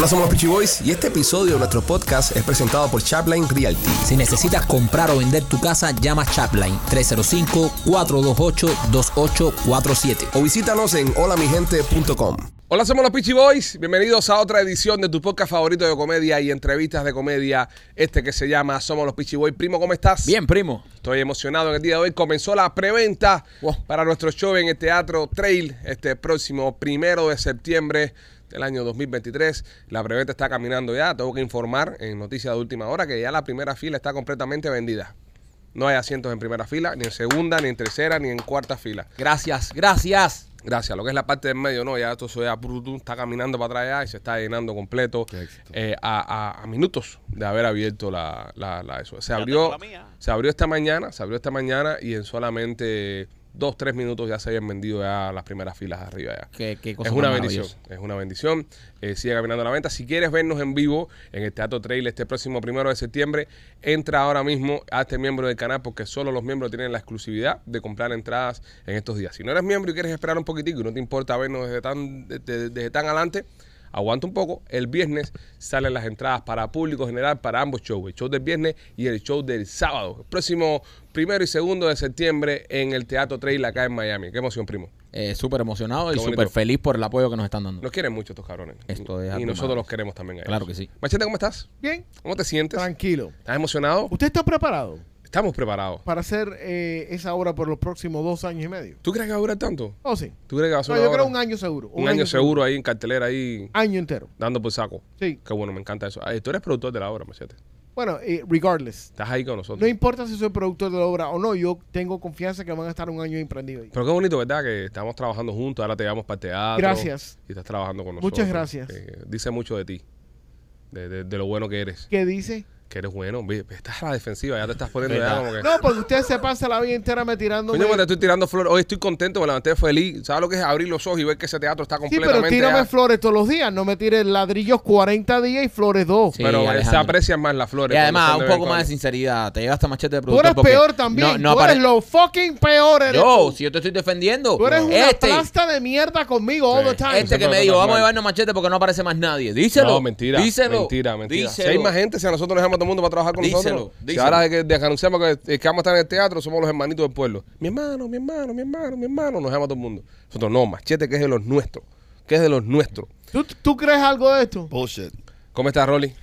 Hola, somos los Peachy Boys y este episodio de nuestro podcast es presentado por Chapline Realty. Si necesitas comprar o vender tu casa, llama Chapline 305-428-2847. O visítanos en holamigente.com. Hola, somos los Peachy Boys. Bienvenidos a otra edición de tu podcast favorito de comedia y entrevistas de comedia. Este que se llama Somos los Peachy Boys. Primo, ¿cómo estás? Bien, primo. Estoy emocionado en el día de hoy. Comenzó la preventa Wow. para nuestro show en el Teatro Trail este próximo primero de septiembre del año 2023. La preventa está caminando ya. Tengo que informar en noticias de última hora que ya la primera fila está completamente vendida. No hay asientos en primera fila, ni en segunda, ni en tercera, ni en cuarta fila. Gracias, gracias. Gracias. Lo que es la parte del medio, no, ya esto se ya está caminando para atrás ya y se está llenando completo eh, a, a- a minutos de haber abierto la, la- la- eso. Se Ya abrió, tengo la mía. se abrió esta mañana, se abrió esta mañana y en solamente dos, tres minutos ya se habían vendido ya las primeras filas de arriba ya. Qué, qué cosa Es una bendición, es una bendición. Eh, sigue caminando la venta. Si quieres vernos en vivo en el Teatro Trail este próximo primero de septiembre, entra ahora mismo a este miembro del canal porque solo los miembros tienen la exclusividad de comprar entradas en estos días. Si no eres miembro y quieres esperar un poquitico y no te importa vernos desde tan, desde, desde tan adelante, aguanta un poco. El viernes salen las entradas para público general para ambos shows, el show del viernes y el show del sábado. El próximo primero y segundo de septiembre en el Teatro Trail acá en Miami. Qué emoción, primo. Eh, súper emocionado y bonito. súper feliz por el apoyo que nos están dando. Nos quieren mucho estos cabrones. Esto es y algo nosotros los queremos también. a ellos. Claro que sí. Machete, ¿cómo estás? Bien, ¿Cómo te sientes? tranquilo. ¿Estás emocionado? ¿Usted está preparado Estamos preparados. para hacer eh, esa obra por los próximos dos años y medio? ¿Tú crees que va a durar tanto? Oh, sí. ¿Tú crees que va a No, yo creo un año seguro. Un año seguro ahí en cartelera ahí Año entero. dando por saco. Sí. Qué bueno, me encanta eso. Ay, tú eres productor de la obra, Machete. Bueno, eh, regardless. Estás ahí con nosotros. No importa si soy productor de la obra o no, yo tengo confianza que van a estar un año emprendido ahí. Pero qué bonito, ¿verdad? Que estamos trabajando juntos. Ahora te llevamos para el teatro. Gracias. Y estás trabajando con nosotros. Muchas gracias. Eh, dice mucho de ti. De, de- de lo bueno que eres. ¿Qué dice? Que eres bueno. Estás a la defensiva. Ya te estás poniendo ya como que... No, porque usted se pasa la vida entera me tirando. Coño, pues te estoy tirando flores. Hoy estoy contento, me levanté feliz. ¿Sabes lo que es abrir los ojos y ver que ese teatro está Sí, completamente... pero tírame ya- flores todos los días. No me tires ladrillos 40 días y flores 2. Sí, pero se aprecian más las flores. Y además, un poco más de sinceridad. Te llevaste machete de Tú productor eres porque peor también. No, no tú apare- eres lo fucking peor. Eres Yo, tú. si yo te estoy defendiendo. Tú eres una este, plasta de mierda conmigo all Sí. the time. este que me dijo, vamos a llevarnos machete porque no aparece más nadie. Díselo. No, mentira. Díselo. Mentira, mentira. Si hay más gente, si a nosotros nos dejamos a todo el mundo para trabajar con Díselo, nosotros. Si díselo. ahora de que, de que anunciamos que, que vamos a estar en el teatro, somos los hermanitos del pueblo. Mi hermano, mi hermano, mi hermano, mi hermano, nos dejamos a todo el mundo. Nosotros no, machete que es de los nuestros. Que es de los nuestros. ¿Tú, ¿Tú crees algo de esto? Bullshit. ¿Cómo estás, Rolly?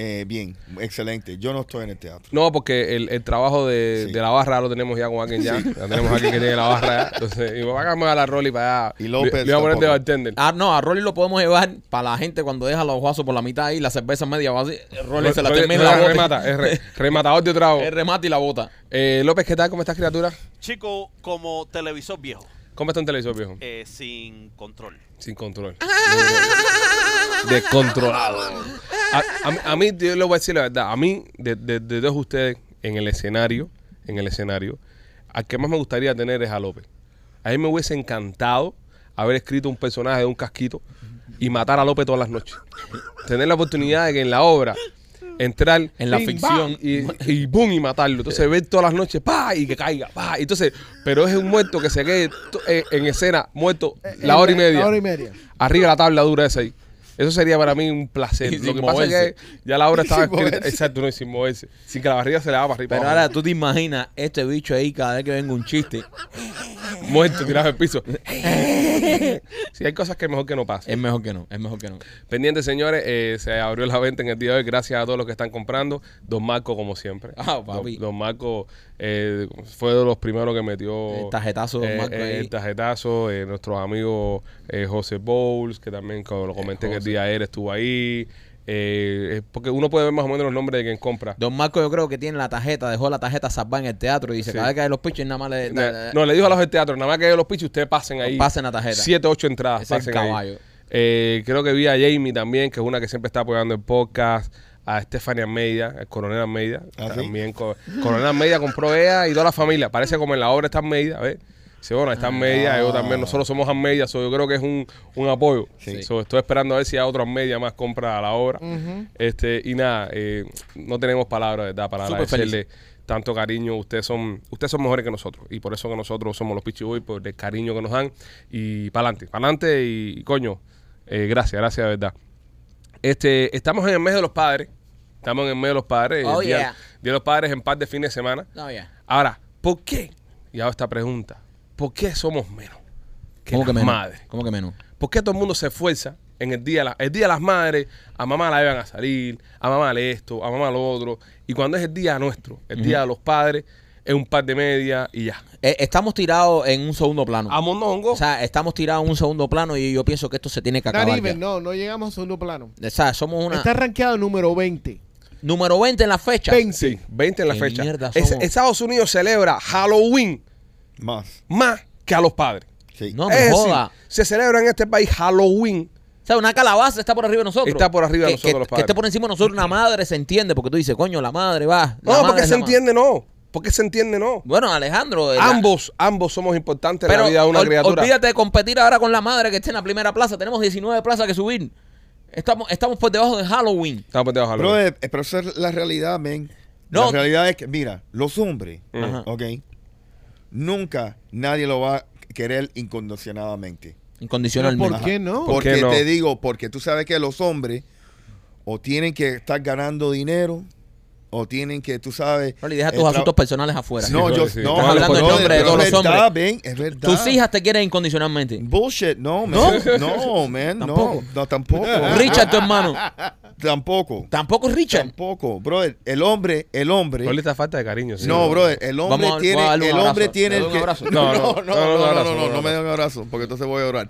Eh, bien, excelente. Yo no estoy en el teatro. No, porque el, el trabajo de, Sí. de la barra lo tenemos ya con alguien ya. Ya tenemos a alguien que tiene la barra ya. Entonces, y me va a cambiar a la Rolly para allá. Y López Le, le voy a poner de bartender. Ah, no, a Rolly lo podemos llevar para la gente cuando deja los vasos por la mitad y la cerveza media va así. Rolly se la Rolly- termina la bota. remata, es re- rematador de trago. Remate y la bota. Eh, López, ¿qué tal? ¿Cómo estás, criatura? Chico, como televisor viejo, ¿Cómo está un televisor, viejo? eh, sin control. Sin control. Descontrolado. A, a mí- a mí, yo le voy a decir la verdad. A mí, de, de, de todos ustedes en el escenario, en el escenario, al que más me gustaría tener es a López. A mí me hubiese encantado haber escrito un personaje de un casquito y matar a López todas las noches. Tener la oportunidad de que en la obra entrar En la ficción. y, y boom y matarlo. Entonces ver todas las noches pa y que caiga pa. Entonces, pero es un muerto que se quede eh, en escena muerto la hora y media. La hora y media. Arriba la tabla dura esa ahí. Eso sería para mí un placer. Y Lo pasa es moverse. que ya la obra estaba escrita. Exacto, no, y sin moverse. Sin que la barriga se le haga para arriba. Pero para ahora tú te imaginas este bicho ahí cada vez que venga un chiste. Muerto, tirado al piso. sí, hay cosas que mejor que no pasen. Es mejor que no, es mejor que no. Pendientes, señores, eh, se abrió la venta en el día de hoy. Gracias a todos los que están comprando. Don Marco, como siempre. Ah, papi. Don, don Marco eh, fue de los primeros que metió El tarjetazo, eh, eh, ahí. el tarjetazo. eh, nuestros amigos eh, José Bowles, que también como lo comenté que el día ayer estuvo ahí. Eh, porque uno puede ver más o menos los nombres de quien compra. Don Marco yo creo que tiene la tarjeta, dejó la tarjeta salvada en el teatro y dice, Sí. cada vez que hay los pitches nada más le, no, le dijo a los del teatro, nada más que los pichos, ustedes pasen ahí. pasen la tarjeta. Siete, ocho entradas. Es el pasen ahí. caballo. Eh, creo que vi a Jamie también, que es una que siempre está apoyando el podcast. A Stephanie Almeida, el coronel Almeida. ¿Ah, sí? también co- coronel Almeida compró ella y toda la familia. Parece como en la obra está Almeida, ¿ves? Sí, bueno, está Almeida, yo también, nosotros somos Almeida, so yo creo que es un, un apoyo. Sí. So, estoy esperando a ver si hay otro Almeida más compra a la obra. este Y nada, eh, no tenemos palabras, ¿verdad? Para Súper agradecerle tanto cariño. Ustedes son, ustedes son mejores que nosotros. Y por eso que nosotros somos los Pichi Boys, por el cariño que nos dan. Y para adelante, para adelante y, coño, eh, gracias, gracias de verdad. Este, estamos en el mes de los padres. Estamos en el mes de los padres. Oh, el día, yeah. día de los padres en paz de fin de semana. No, ya. Ahora, ¿por qué? Y hago esta pregunta. ¿Por qué somos menos que ¿Cómo las que menos? madres? ¿Cómo que menos? ¿Por qué todo el mundo se esfuerza en el día, de la- el día de las madres? A mamá la llevan a salir, a mamá le esto, a mamá lo otro. Y cuando es el día nuestro, el día de los padres, es un par de media y ya. Eh, estamos tirados en un segundo plano. A mondongo. O sea, estamos tirados en un segundo plano y yo pienso que esto se tiene que acabar. even, ya. no, no llegamos a segundo plano. O sea, somos una... Está rankeado número 20. Número 20 en la fecha. 20. sí, 20 en la ¿Qué fecha. mierda Es- somos? Estados Unidos celebra Halloween Más. más que a los padres. Sí. No es me decir, joda. se celebra en este país Halloween. O sea, una calabaza está por arriba de nosotros. Está por arriba de Que- nosotros que, los Que padres. esté por encima de nosotros una madre se entiende, porque tú dices, coño, la madre va. la No, madre porque es se la madre. entiende, no. Porque se entiende, no. Bueno, Alejandro. la- Ambos, ambos somos importantes en la vida de una ol- criatura. olvídate de competir ahora con la madre que esté en la primera plaza. Tenemos 19 plazas que subir. Estamos, estamos por debajo de Halloween. Estamos por debajo de Halloween. Pero, eh, pero esa es la realidad, men. No. La realidad es que, mira, los hombres, Ajá. ¿ok? Nunca nadie lo va a querer incondicionadamente. Incondicionalmente. ¿Por qué no? ¿Por Porque qué no? te digo, porque tú sabes que los hombres o tienen que estar ganando dinero o tienen que, tú sabes... Rolly, deja eh, tus asuntos personales afuera. No, yo sí. no, Estás hablando en nombre de todos es los verdad, hombres. ven, es verdad. Tus hijas te quieren incondicionalmente. Bullshit, no, man. ¿No? No, man, Tampoco. no. No, tampoco. Richard, tu hermano. Tampoco. Tampoco Richard. Tampoco, brother. El hombre, el hombre. Rolly está falta de cariño. sí. No, brother, el hombre Vamos a- tiene, voy a darle un el abrazo. hombre tiene ¿Le el doy un que abrazo? No, no, no, no, no, no, no, no, abrazo, no, no, no, no me den un abrazo, porque entonces voy a llorar.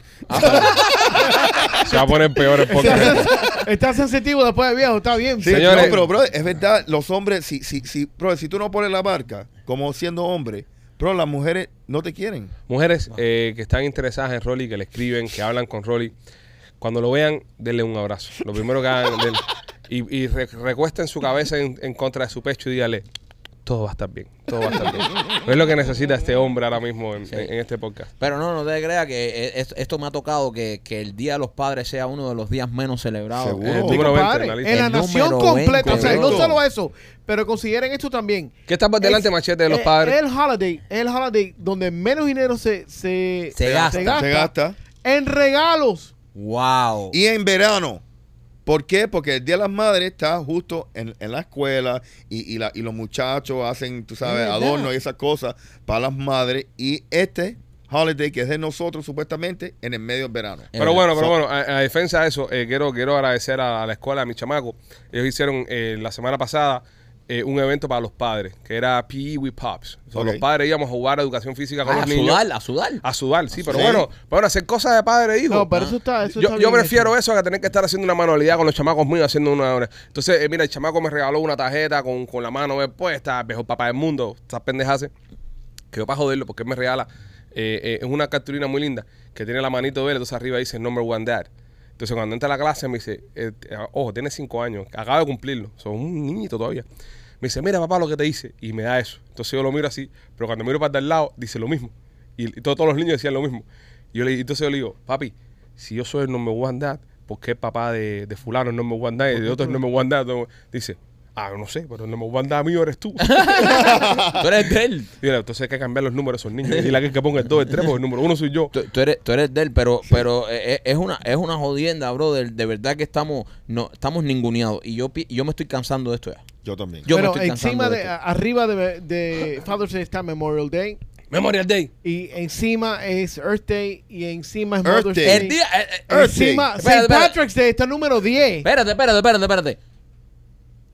Se va a poner peor el podcast. Está sensitivo después de viejo, está bien. Sí, Señores- no, pero bro, es verdad, los hombres, si, si, si, bro, si tú no pones la marca como siendo hombre, bro, las mujeres no te quieren. Mujeres eh, que están interesadas en Rolly, que le escriben, que hablan con Rolly, cuando lo vean, denle un abrazo. Lo primero que hagan, denle- y, y re- recuesten su cabeza en, en contra de su pecho y dígale, todo va a estar bien, todo va a estar bien. es lo que necesita este hombre ahora mismo en, en- en este podcast. Pero no, no te creas que eh, es- esto me ha tocado que, que el Día de los Padres sea uno de los días menos celebrados. Seguro. El número 20 Compadre, en la lista. en la El nación número completa. O sea, 20, no solo eso, pero consideren esto también. ¿Qué está por delante, Es- machete, de los eh, padres? El holiday, el holiday donde menos dinero se, se, Se gasta. Se gasta. en regalos. Wow. Y en verano. ¿Por qué? Porque el Día de las Madres está justo en, en la escuela y, y, la- y los muchachos hacen, tú sabes, adornos y esas cosas para las madres. Y este holiday que es de nosotros supuestamente en el medio del verano. Pero bueno, pero bueno, a, a defensa de eso, eh, quiero, quiero agradecer a, a la escuela, a mi chamaco. Ellos hicieron eh, la semana pasada eh, un evento para los padres, que era PE with Pops. O sea, Ok. Los padres íbamos a jugar educación física con Ah, a los niños. sudar, a sudar. A sudar, sí, pero Sí. bueno, bueno, hacer cosas de padre e hijo. No, pero eso está, eso yo, está yo bien prefiero hecho. eso a tener que estar haciendo una manualidad con los chamacos míos haciendo una hora. Entonces, eh, mira, el chamaco me regaló una tarjeta con, con la mano puesta, mejor papá del mundo, estas pendejas. Que yo para joderlo, porque él me regala, eh, eh, es una cartulina muy linda, que tiene la manito de él, entonces arriba dice number one dad. Entonces cuando entra a la clase me dice, eh, eh, ojo, tiene cinco años, acaba de cumplirlo, son un niñito todavía. Me dice, mira papá lo que te dice, y me da eso. Entonces yo lo miro así, pero cuando miro para el lado, dice lo mismo. Y, y todos, todos los niños decían lo mismo. Y yo le, entonces yo le digo, papi, si yo soy el number one dad, ¿por qué el papá de, de fulano es number one dad y de otro es number one dad? Dice, ah, no sé, pero el number one dad mío eres tú. Tú eres de él. Mira, entonces hay que cambiar los números a esos niños. Y la que, que ponga el 2, el 3, porque el número uno soy yo. Tú, tú eres, tú eres de él, pero, pero eh, eh, es una es una jodienda, brother. De verdad que estamos no estamos ninguneados. Y yo, yo me estoy cansando de esto ya. Yo también. Yo me Pero estoy cansando encima de de, esto. arriba de, de Father's Day está Memorial Day. Memorial Day. Y encima es Earth Day. Y encima es Earth Mother's Day. Day. El día. eh, eh, Earth encima, Day. St. Patrick's Day está número 10. espérate, espérate, espérate, espérate.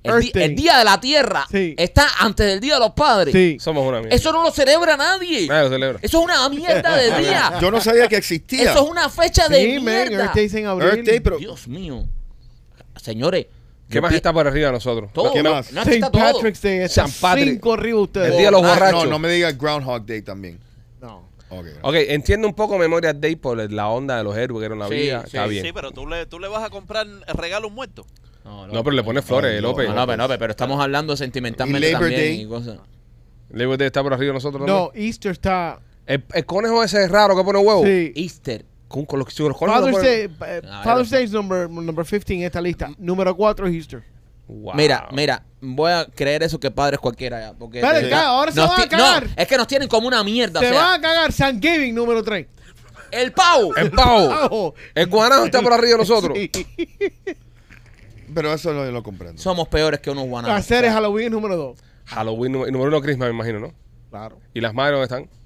El, Earth di- Day. el día de la tierra Sí. está antes del día de los padres. Sí. Somos una mierda. Eso no lo celebra nadie. Nadie lo celebra. Eso es una mierda de día. Yo no sabía que existía. Eso es una fecha de Sí, man, mierda. Earth Day es en abril. Earth Day, pero Dios mío. Señores. ¿Qué yo más pi- está por arriba de nosotros? Todo. ¿Qué más? No, St. está todo. Patrick's Day está San Patrick. cinco arriba ustedes. El día de los Ah, borrachos. no, no me digas Groundhog Day también. No. Ok. Ok, entiendo un poco Memorial Day por la onda de los héroes que eran la Sí, vida. sí, Está bien. Sí, pero tú le, tú le vas a comprar regalos muertos. No, No, pero le pones flores, No, López. No, no, pero, no, pero estamos hablando sentimentalmente Y Labor también Day. y cosas. Labor Day está por arriba de nosotros. No, también. Easter está. El, el conejo ese es raro que pone huevo. Sí. Easter. Con, con los, con los conejos. Father's no Day, eh, Ah, Father's Day es number, number 15 en esta lista. Número 4 es Easter. Wow. Mira, mira, voy a creer eso que padres cualquiera ya. Porque Dale, de verdad, ya, ahora se van a cagar. No, es que nos tienen como una mierda. Se o sea, va a cagar Thanksgiving número 3. el pavo. El pavo. El guanajo está por arriba de nosotros. Sí. Pero eso lo, lo comprendo. Somos peores que unos guanabos. Hacer es Halloween número dos. Halloween número, número uno, Christmas, me imagino, ¿no? Claro. ¿Y las madres dónde están?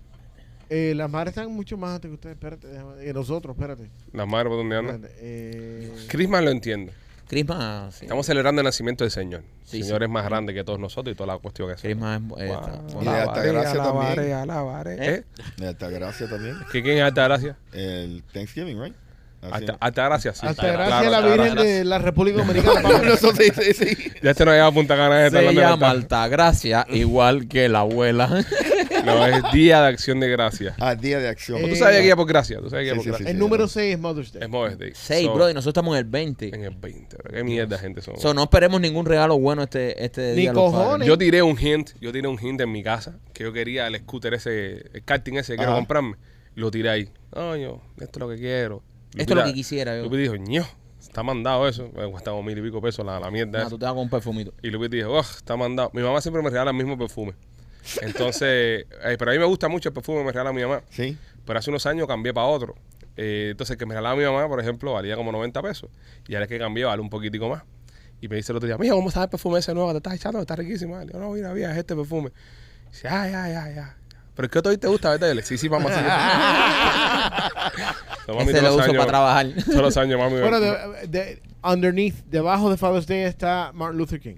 Eh, las madres están mucho más antes que ustedes. Espérate, déjame- que nosotros, espérate. Las madres, ¿por dónde andan? Espérate, eh, Christmas lo entiendo. Christmas, sí. Estamos celebrando el nacimiento del Señor. Sí, el Señor es más grande que todos nosotros y toda la cuestión que es. Christmas es... eh, está- Y de Altagracia también. alabaré. ¿Eh? ¿Eh? De Altagracia también. ¿Que ¿Quién es Altagracia? El Thanksgiving, right? Así Alta, Altagracia, sí. hasta claro, gracias a la. Virgen de la República Dominicana. no, no, eso sí, sí, sí. Ya este no lleva Punta Cana. Se llama Alta- Altagracia, igual que la abuela. No, es Día de Acción de Gracias. Ah, día de acción. ¿Tú Eh, sabías que iba por gracia? ¿Tú sabías que Sí, por sí, gracia? sí. El número 6 es Mother's Day. Es Mother's Day. Seis, So, bro, y nosotros estamos en el 20. En el 20. bro. Qué mierda gente son. So, no esperemos ningún regalo bueno este, este Ni día. cojones. Yo tiré un hint, yo tiré un hint en mi casa que yo quería el scooter ese, el karting ese que quiero comprarme. Lo tiré ahí. Coño, esto es lo que quiero. Esto es lo que quisiera yo. Lupi dijo, ño, está mandado eso. Me mil y pico pesos la, la mierda. Ah, esa. tú te vas con un perfumito. Y Lupi dijo, oh, está mandado. Mi mamá siempre me regala el mismo perfume. Entonces, eh, pero a mí me gusta mucho el perfume que me regala mi mamá. Sí. Pero hace unos años cambié para otro. Eh, entonces, el que me regalaba mi mamá, por ejemplo, valía como 90 pesos. Y ahora es que cambié, vale un poquitico más. Y me dice el otro día, mira, ¿cómo está el perfume ese nuevo? ¿Te estás echando? Está riquísimo. Le digo, no, mira, mira, es este perfume. Y dice, ay, ay, ay, ay. Pero es que a ti te gusta, le, sí, sí, sí. So, mami, Ese lo los uso años- para trabajar. Todos los años, mami. Bueno, de, de- underneath, debajo de Father's Day está Martin Luther King.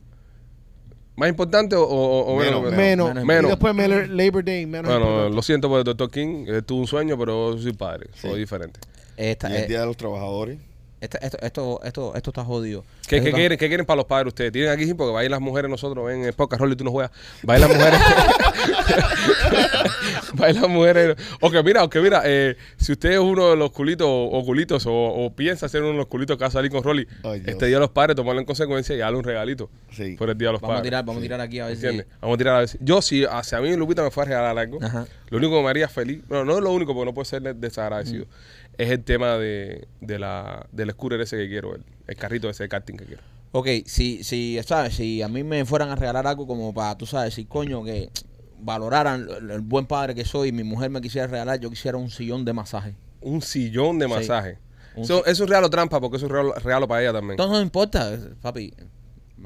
¿Más importante o, o, o menos? Menos, Menos. menos. Y después Miller- Labor Day. Menos Bueno, importante. lo siento por el doctor King. Él tuvo un sueño, pero soy padre. Soy diferente. Esta, Y el eh, día de los trabajadores. Esto, esto, esto, esto está jodido. ¿Qué, Esto qué está- quieren, ¿Qué quieren para los padres ustedes? Tienen aquí, porque va a ir las mujeres nosotros, ven en podcast, Rolly, tú no juegas. Va a ir las mujeres. va a ir las mujeres. Ok, mira, ok, mira, eh, si usted es uno de los culitos o culitos o, o piensa ser uno de los culitos que va a salir con Rolly, Dios. este día de los padres, tomarlo en consecuencia y darle un regalito Sí. por el día de los Vamos a padres. tirar, vamos a tirar aquí a ver si... ¿Entiendes? Vamos a tirar a ver si- Yo, si hacia mí Lupita me fue a regalar algo, Ajá. lo único que me haría feliz, bueno, no es lo único porque no puede ser desagradecido, Mm. Es el tema de, de la, del scooter ese que quiero, el, el carrito ese de karting que quiero. Ok, si, si, ¿sabes? Si a mí me fueran a regalar algo como para, tú sabes, si coño que valoraran el, el buen padre que soy y mi mujer me quisiera regalar, yo quisiera un sillón de masaje. Un sillón de Sí. masaje. Un Eso, eso es regalo trampa porque eso es regalo, regalo para ella también. Entonces no importa, papi.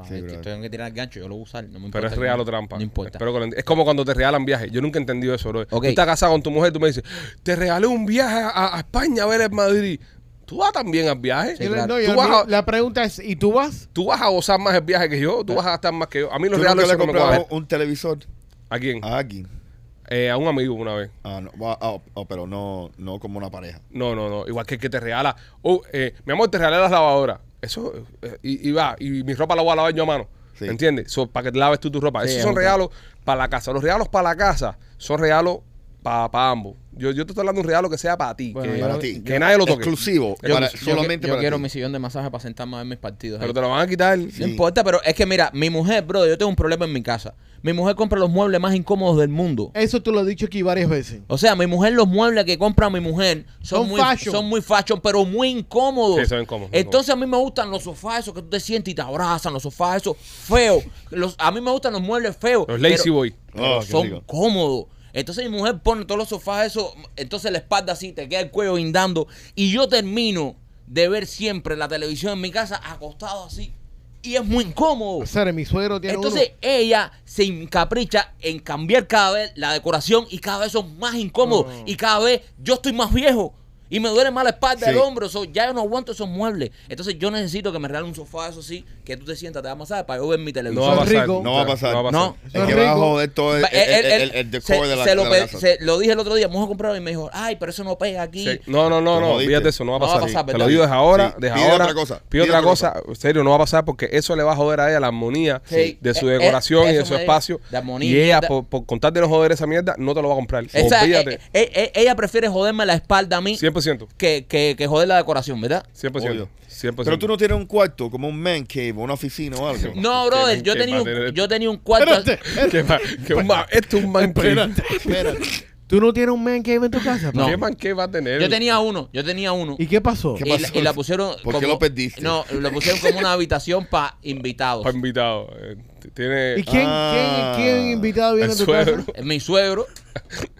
Sí, que tengo que tirar el gancho, yo lo voy a usar, no me importa. Pero es que- regalo trampa. No importa. Espero que lo ent- es como cuando te regalan viajes. Yo nunca he entendido eso, bro. Ok. Tú estás casado con tu mujer y tú me dices, te regalé un viaje a, a España a ver el Madrid. ¿Tú vas también al viaje? Sí, la- claro. no, y Tú la, vas a- la pregunta es, ¿y tú vas? Tú vas a gozar más el viaje que yo. Tú vas a gastar más que yo. A mí los ¿Tú regalos no me cuadran. un televisor ¿A quién? a alguien? Eh, a un amigo una vez. Ah, no, ah, ah, ah, pero no, no como una pareja. No, no, no. Igual que el que te regala. Oh, eh, mi amor, te regalé las lavadoras. Eso, eh, y, y va, y mi ropa la voy a lavar yo a mano. Sí. ¿Entiendes? So, para que te laves tú tu ropa. Sí, Esos es son regalos para la casa. Los regalos para la casa son regalos para ambos. Yo, yo te estoy hablando de un regalo que sea para ti. Bueno, que, yo- Para ti. que nadie lo toque. Exclusivo. Yo, para- yo- solamente yo para quiero ti. mi sillón de masaje para sentarme a ver mis partidos. Pero ahí. te lo van a quitar. No importa, pero es que mira, mi mujer, bro, yo tengo un problema en mi casa. Mi mujer compra los muebles más incómodos del mundo. Eso tú lo has dicho aquí varias veces. O sea, mi mujer, los muebles que compra mi mujer son, Son muy fashion. son muy fashion, pero muy incómodos. Sí, son incómodos, son Entonces a mí me gustan los sofás esos que tú te sientes y te abrazan, los sofás esos feos. Los, a mí me gustan los muebles feos. Los Lazy pero- Boy. pero Oh, qué son rico. cómodos. Entonces mi mujer pone todos los sofás esos, entonces la espalda así, te queda el cuello guindando. Y yo termino de ver siempre la televisión en mi casa acostado así. Y es muy incómodo. O sea, mi suegro tiene Entonces uno. ella se encapricha en cambiar cada vez la decoración y cada vez son más incómodos. Oh. Y cada vez yo estoy más viejo. Y me duele más la espalda, Sí. el hombro. so, ya yo no aguanto esos muebles. Entonces yo necesito que me regalen un sofá, eso sí, que tú te sientas, te da masaje para yo ver mi No televisión. va a pasar. ricos. No va a pasar. No. Es Son que va a joder todo el, Va- el, el- el decor se, de la, se de lo, la casa. se- lo dije el otro día, vamos a comprarlo y me dijo, ay, pero eso no pega aquí. Sí. No, no, no, no. Fíjate eso, no va a No va a pasar. pasar, Te lo digo desde ahora, Sí. desde Pide ahora. otra cosa. Pide Pide otra otra cosa. En serio, no va a pasar porque eso le va a joder a ella la armonía Sí. de su Eh, eh, decoración y de su espacio. De armonía, y ella, por, contar de no joder esa mierda, no te lo va a comprar. Eh, eh, eh, ella prefiere joderme la espalda a mí 100%. Que, que, que joder la decoración, ¿verdad? 100%. Obvio. 100%. Pero tú no tienes un cuarto, como un man cave, o una oficina o algo. No, brother, yo ¿Qué tenía, un, yo tenía un cuarto. Espérate, ¿Qué ma- qué un ma- esto es un man cave. Espérate, espérate. ¿Tú no tienes un man cave en tu casa? No. ¿Qué man cave va a tener? Yo tenía uno, yo tenía uno. ¿Y qué pasó? ¿Qué y, la, pasó? y la pusieron. ¿Por qué lo perdiste? No, lo pusieron como una habitación para invitados. Para invitado. Eh, Tiene ¿Y quién, Ah. quién, quién invitado viene el a tu suegro. casa? Mi suegro.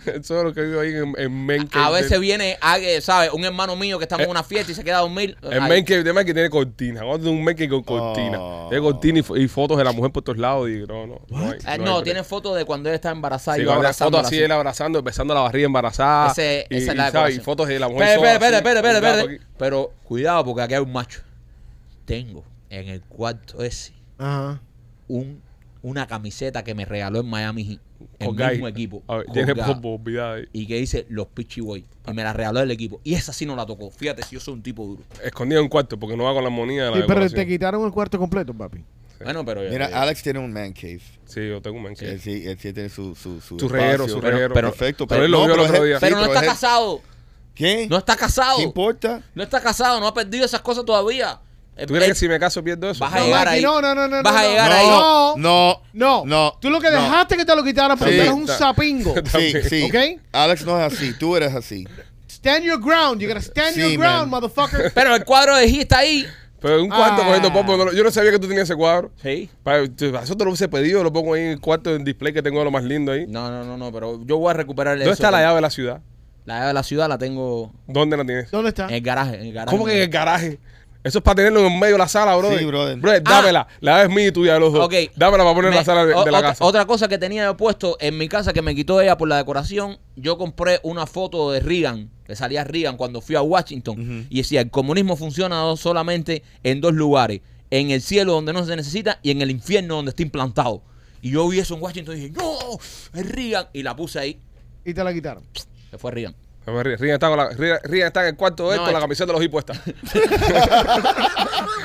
Eso es lo que vivo ahí en, en Men A veces viene, alguien, ¿sabes? Un hermano mío que está en una fiesta y se queda a dormir. El Ahí. Men Cave de Mike tiene cortina. Vamos un Men Cave con cortina. Oh. Tiene cortina y, fo- y fotos de la mujer por todos lados. Y no, no. No, hay- Eh, no, tiene fotos de cuando él está embarazada Sí, y fotos así, así. él abrazando, besando la barriga embarazada. Ese- y, esa es y, la ¿sabes? y fotos de la mujer Espera, espera, espera. Pero cuidado porque aquí hay un macho. Tengo en el cuarto ese Ajá. Un, una camiseta que me regaló en Miami Heat. El Con Guy. mismo equipo. Ver, tiene ahí. y que dice los Pitchy Boys. Y me la regaló el equipo. Y esa sí no la tocó. Fíjate si yo soy un tipo duro. Escondido en un cuarto porque no va con la moneda de la Sí, pero te quitaron el cuarto completo, papi. Bueno, pero. Mira, eh, Alex tiene un man cave. Sí, yo tengo un Él Cave. sí, él sí tiene su, su, su, Su reguero, su reguero. pero- Perfecto. pero él lo vio el pero otro día. pero no está es- casado. ¿Qué? No está casado. ¿Qué importa? No está casado. No ha perdido esas cosas todavía. ¿Tú crees Él- que si me caso pierdo eso? Vas a No, llegar Mikey, ahí. no, no, no, no, Vas a no, llegar no. ahí. No. No. No. No. Tú lo que No. dejaste que te lo quitaran porque eres un sapingo. Sí, sí. ¿Ok? Alex no es así. Tú eres así. Stand your ground. You gotta stand Sí, your ground, man. motherfucker. Pero el cuadro de G está ahí. Pero en un cuarto Ah. cogiendo popo, yo no sabía que tú tenías ese cuadro. Sí. Pa- te- Eso te lo hubiese pedido, lo pongo ahí en el cuarto en display que tengo lo más lindo ahí. No, no, no, no, pero yo voy a recuperar ¿Dónde eso. está la llave de la ciudad? La llave de la ciudad la tengo ¿Dónde la tienes? ¿Dónde está? en el garaje. En el garaje. ¿Cómo que en el garaje? Eso es para tenerlo en medio de la sala, brother. Sí, brother. dámela. La es mía y tuya de los dos. Ok. Dámela para poner en la sala de, o- de la otra, casa. otra cosa que tenía yo puesto en mi casa que me quitó ella por la decoración, yo compré una foto de Reagan, que salía Reagan cuando fui a Washington, y decía, el comunismo funciona solamente en dos lugares, en el cielo donde no se necesita y en el infierno donde está implantado. Y yo vi eso en Washington y dije, no, es Reagan, y la puse ahí, Y te la quitaron. se fue Reagan. Rian está, con la, Rian- Rian está en el cuarto de él No, con la es- camiseta de los hip puesta.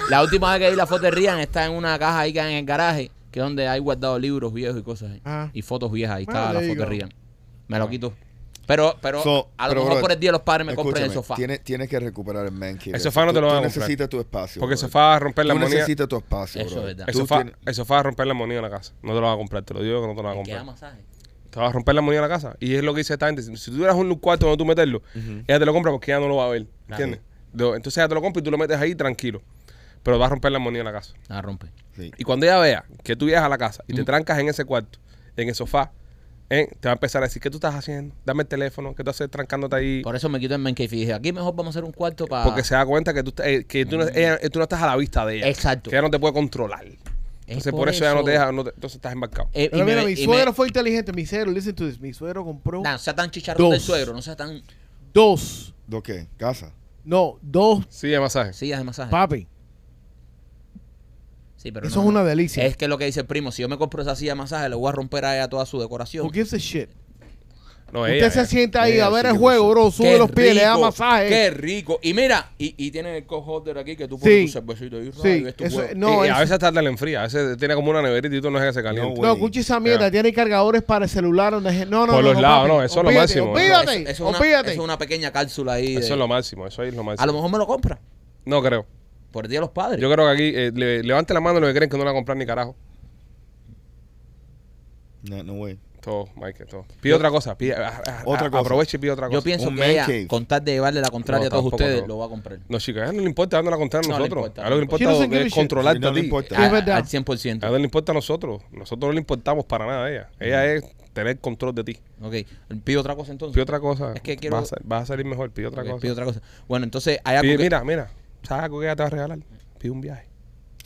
La última vez que vi la foto de Reagan está en una caja ahí que hay en el garaje, que es donde hay guardado libros viejos y cosas ahí. Ah. Y fotos viejas, ahí Bueno, está la there you foto de go. Reagan. Me lo quito. Pero, pero So, a lo pero, mejor brother, por el día de los padres me compré el Escúchame, sofá. Tienes, tienes que recuperar el man cave. El sofá no te lo van a comprar. necesitas tu espacio. Porque el brother. sofá va a romper la Tú armonía. necesitas tu espacio, Eso es brother. verdad. El Tú sofá, tienes- el sofá va a romper la armonía en la casa. No te lo va a comprar, te lo digo que no te lo va a Me queda comprar. masaje. Te va a romper la armonía en la casa. Y es lo que dice esta gente. Si si tú tuvieras un cuarto donde tú meterlo, ella te lo compra porque ella no lo va a ver. ¿Entiendes? Entonces ella te lo compra y tú lo metes ahí tranquilo. Pero va a romper la armonía en la casa. La rompe. Sí. Y cuando ella vea que tú llegas a la casa y te trancas en ese cuarto, en el sofá, ¿eh? te va a empezar a decir, ¿qué tú estás haciendo? Dame el teléfono, ¿qué tú haces trancándote ahí? Por eso me quito el man cave y dije, aquí mejor vamos a hacer un cuarto para... Porque se da cuenta que tú, estás- eh, que tú, no, ella- tú no estás a la vista de ella. Exacto. Que ella no te puede controlar. Entonces por, eso, ella no te deja, no te- entonces estás embarcado. Eh, y Pero me- mira, mi y me- suegro fue inteligente. Mi suegro, listen to this. Mi suegro compró Nah, no sea tan chicharrón Dos. del suegro, no sea tan... dos. ¿Do qué? ¿Casa? No, dos, Sí, de masaje. Sí, de masaje. papi. Sí, pero Eso no, es una delicia. Es que lo que dice el primo, si yo me compro esa silla de masaje, le voy a romper a ella toda su decoración. Who gives a shit? No, Usted ella, se ella. sienta ahí ella a ver sí el juego, bro. Sube los pies, le da masaje. Qué rico. Y mira, y, y tiene el co-holder aquí que tú pones Sí. tu cervecito ahí. Sí, y eso- huevo. no, y, y a es- veces hasta te la enfría. A veces tiene como una neverita y tú no dejas que se caliente. No, escucha esa mierda. Tiene cargadores para el celular. Donde... No, no, Por no. los no, lados, no, eso es lo máximo. Olvídate, eso, eso es una, olvídate. eso es una pequeña cápsula ahí. de- Eso es lo máximo, eso ahí es lo máximo. A lo mejor me lo compra. No creo. Por el Día de los Padres. Yo creo que aquí, eh, le- levante la mano los que creen que no la comprar ni carajo. No, no, güey. Todo, Mike, todo. Pide otra cosa. Pide, a- a- Otra cosa. Aproveche y pide otra cosa. Yo pienso Un que ella, cave. con tal de llevarle la contraria No, a todos ustedes, no. lo va a comprar. No, chicas, a ella no le importa dando la contra a No le nosotros. importa, a lo que le no importa le importa. Es controlarte a ti. Al 100%. A ella no le importa a nosotros. Nosotros no le importamos para nada a ella. Ella es tener control de ti. Ok. Pido otra cosa entonces. Pide otra cosa. Es que quiero- Vas a, vas a salir mejor. Pide otra cosa. pido otra cosa. Bueno, entonces hay algo Pide- que- Mira, mira. ¿Sabes algo que ella te va a regalar? Pide un viaje.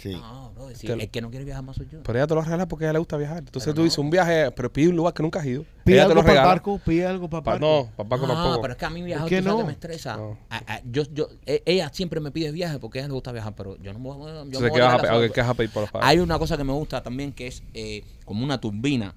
Sí. No, no, si lo- el que no quiere viajar más soy yo. Pero ella te lo va a regalar porque a ella le gusta viajar. Entonces Pero tú no. dices un viaje, pero pide un lugar que nunca has ido. Pide ella algo para el barco. Pide algo para el Pa- barco. no, no, tampoco. pero es que a mí viajar, ¿Por qué tú sabes que no? me estresa. No. A- a- yo, yo, e- ella siempre me pide viajes porque a ella le gusta viajar, pero yo no me voy a... Yo me voy ¿qué vas a, traer pe- la ok, sopa. ¿qué vas a pedir por los padres? Hay una cosa que me gusta también que es eh, como una turbina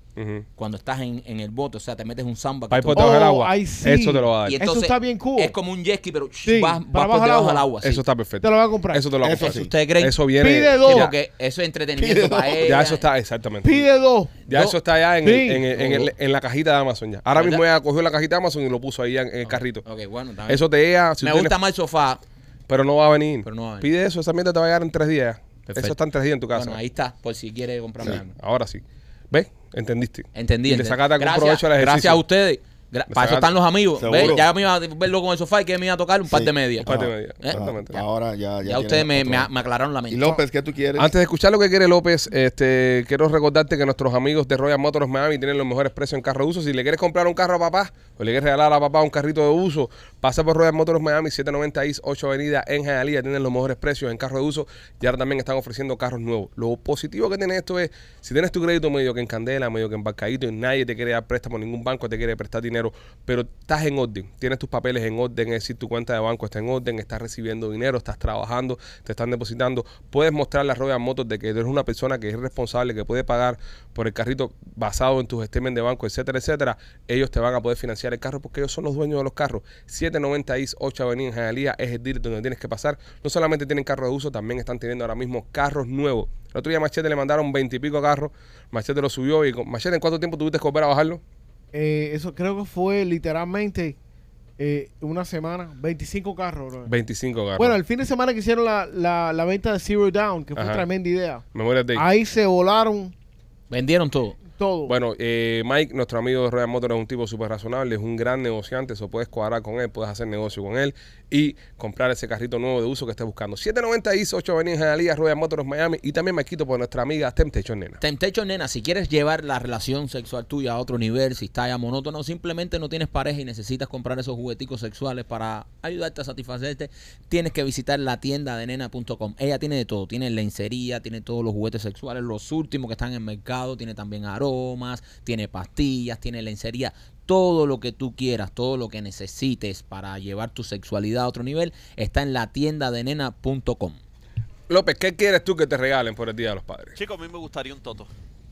cuando estás en, en el bote, o sea, te metes un samba. que Para ir por debajo del Oh, agua. Eso te lo va a dar. y Eso está bien cool. Es como un jet ski, pero Sí, vas, para vas por debajo agua. del agua. sí. Eso está perfecto. Te lo va a comprar. Eso te lo va a comprar. sí. ¿Ustedes creen? Eso viene. Pide dos. Porque eso es entretenimiento para ella. Ya eso está, exactamente. Pide dos. Ya No. eso está ya el- en la cajita de Amazon ya. Ahora ¿Verdad? mismo ella cogió la cajita de Amazon y lo puso ahí en, en el carrito. Ok, bueno, está bien. Eso te llega, si me tú gusta tienes- más el sofá. pero no va a venir. Pero no va a venir. Pide eso, esa mierda te va a llegar en tres días. Perfecto. Eso está en tres días en tu casa. Bueno, ahí está, por si quiere comprarme algo. Ahora sí. ¿Ves? Entendiste. Entendí. Y le entendí. sacaste algún Gracias, provecho al ejercicio. Gracias a ustedes. Para eso están los amigos. ¿ves? Ya me iba a verlo con el sofá y que me iba a tocar un par de medias. Un par de Ah, medias, ¿eh? exactamente. Ah, Ahora ya, ya. Ya ustedes me, me- me aclararon la mente. Y López, ¿qué tú quieres? Antes de escuchar lo que quiere López, este, quiero recordarte que nuestros amigos de Royal Motors Miami tienen los mejores precios en carro de uso. Si le quieres comprar un carro a papá o le quieres regalar a papá un carrito de uso, pasa por Royal Motors Miami, 790 East 8 Avenida en Hialeah. Tienen los mejores precios en carro de uso y ahora también están ofreciendo carros nuevos. Lo positivo que tiene esto es, si tienes tu crédito medio que en candela, medio que embarcadito y nadie te quiere dar préstamo, ningún banco te quiere prestar dinero, pero estás en orden, tienes tus papeles en orden, es decir, tu cuenta de banco está en orden, estás recibiendo dinero, estás trabajando, te están depositando, puedes mostrar las Royal Motors de que eres una persona que es responsable, que puede pagar por el carrito basado en tus statements de banco, etcétera, etcétera. Ellos te van a poder financiar el carro porque ellos son los dueños de los carros. 790 East 8 Avenida en Hialeah es el dealer donde tienes que pasar. No solamente tienen carros de uso, también están teniendo ahora mismo carros nuevos. El otro día Machete le mandaron 20 y pico carros, Machete lo subió y con- Machete, ¿en cuánto tiempo tuviste que volver a bajarlo? Eh, eso creo que fue literalmente eh, una semana, 25 carros. bro. 25 carros. Bueno, el fin de semana que hicieron la, la, la venta de Zero Down, que fue Ajá. tremenda idea. Memorial Day. Ahí se volaron Vendieron todo. Todo. Bueno, eh, Mike, nuestro amigo de Royal Motors, es un tipo súper razonable, es un gran negociante, eso puedes cuadrar con él, puedes hacer negocio con él y comprar ese carrito nuevo de uso que estés buscando. 790 East 8 Avenida en Hialeah, Royal Motors Miami y también me quito por nuestra amiga Temptation Nena. Temptation, nena, si quieres llevar la relación sexual tuya a otro nivel, si está ya monótono, simplemente no tienes pareja y necesitas comprar esos jugueticos sexuales para ayudarte a satisfacerte, tienes que visitar la tienda de nena.com. Ella tiene de todo, tiene lencería, tiene todos los juguetes sexuales, los últimos que están en el mercado, tiene también aromas, tiene pastillas, tiene lencería, todo lo que tú quieras, todo lo que necesites para llevar tu sexualidad a otro nivel, está en la tienda de nena.com. López, ¿qué quieres tú que te regalen por el Día de los Padres? Chicos, a mí me gustaría un toto.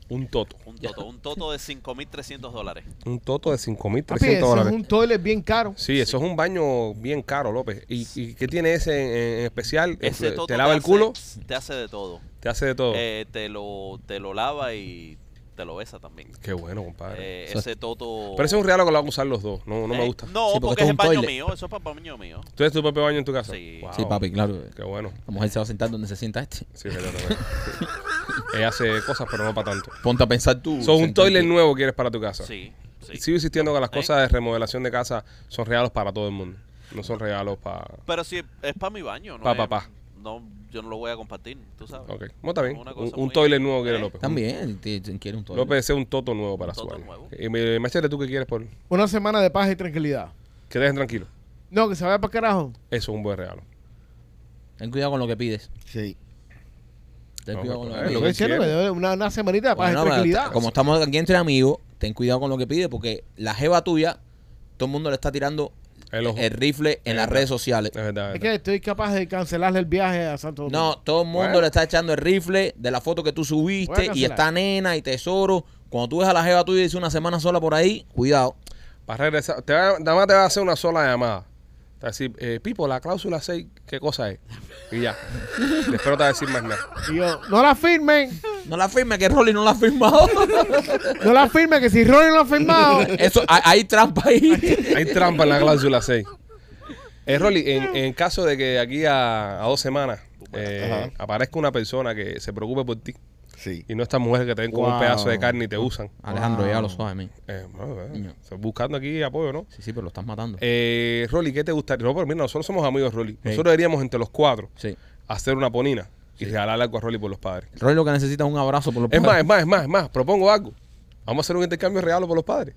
Un toto. Un toto. Un toto de 5.300 dólares. Un toto de Papi, 5.300 eso es dólares. un toilet bien caro. Sí, eso es un baño bien caro, López. ¿Y, y qué tiene ese en, en especial? Ese ¿Te toto lava el hace- culo? Te hace de todo. Te hace de todo. Eh, te, lo, te lo lava y te lo besa también. Qué bueno, compadre. Eh, Eso- ese toto... Pero ese es un regalo que lo van a usar los dos. No, no me Eh, gusta. No, Sí, porque porque, esto es es el un baño toilet. mío. Eso es para baño mío. ¿Tú tienes tu propio baño en tu casa? Sí. Wow. Sí, papi, claro. Qué bueno. La mujer se va a sentar donde se sienta este. Sí, exactamente. Ella hace cosas, pero no para tanto. Ponte a pensar tú. Son un sentarte. toilet nuevo quieres para tu casa. Sí, sí. Sigo insistiendo que las ¿Eh? cosas de remodelación de casa son regalos para todo el mundo. No son regalos para... Pero si es para mi baño, ¿no? Pa' es- papá. No, yo no lo voy a compartir, tú sabes. Ok, bueno, está bien. Un, un toilet nuevo quiere ¿Eh? López. También, quiere un toilet. López desea un toto nuevo para su nuevo. Y me- Machete, ¿tú qué quieres por...? Una semana de paz y tranquilidad. Que dejen tranquilo. No, que se vaya para carajo. Eso es un buen regalo. Ten cuidado con lo que pides. Sí. Ten No, cuidado con lo que lo pides. que diciendo que debe una, una semanita de paz Bueno, y pero tranquilidad. como estamos aquí entre amigos, ten cuidado con lo que pides porque la jeva tuya, todo el mundo le está tirando El rifle en las redes sociales. Es verdad. es Es verdad. que estoy capaz de cancelarle el viaje a Santo Domingo. No, todo el mundo Bueno. le está echando el rifle de la foto que tú subiste y está nena y tesoro. Cuando tú ves a la jeva tuya y dice una semana sola por ahí, cuidado. Para regresar, te va, nada más te va a hacer una sola llamada. Te va a decir, eh, Pipo, la cláusula 6, ¿qué cosa es? Y ya. Después no te va a decir más nada. Y yo, no la firmen. No la firme, que Rolly no la ha firmado. No la firmen, que si Rory no la ha firmado. Eso, hay, hay trampa ahí. Hay trampa en la cláusula 6. Eh, Rolly, en, en caso de que aquí a, a dos semanas eh, aparezca una persona que se preocupe por ti Sí. y no estas mujeres que te ven como un pedazo de carne y te usan. Alejandro, ya lo suave, men. Eh, bueno, eh, estoy buscando aquí apoyo, ¿no? Sí, sí, pero lo estás matando. Eh, Rolly, ¿qué te gustaría? No, pero mira, nosotros somos amigos, Rolly. Nosotros deberíamos entre los cuatro Sí. hacer una ponina y regalarle algo a Rolly por los padres. Rolly lo que necesita es un abrazo por los Es más, padres. es más, es más, es más. Propongo algo. Vamos a hacer un intercambio de regalos por los padres.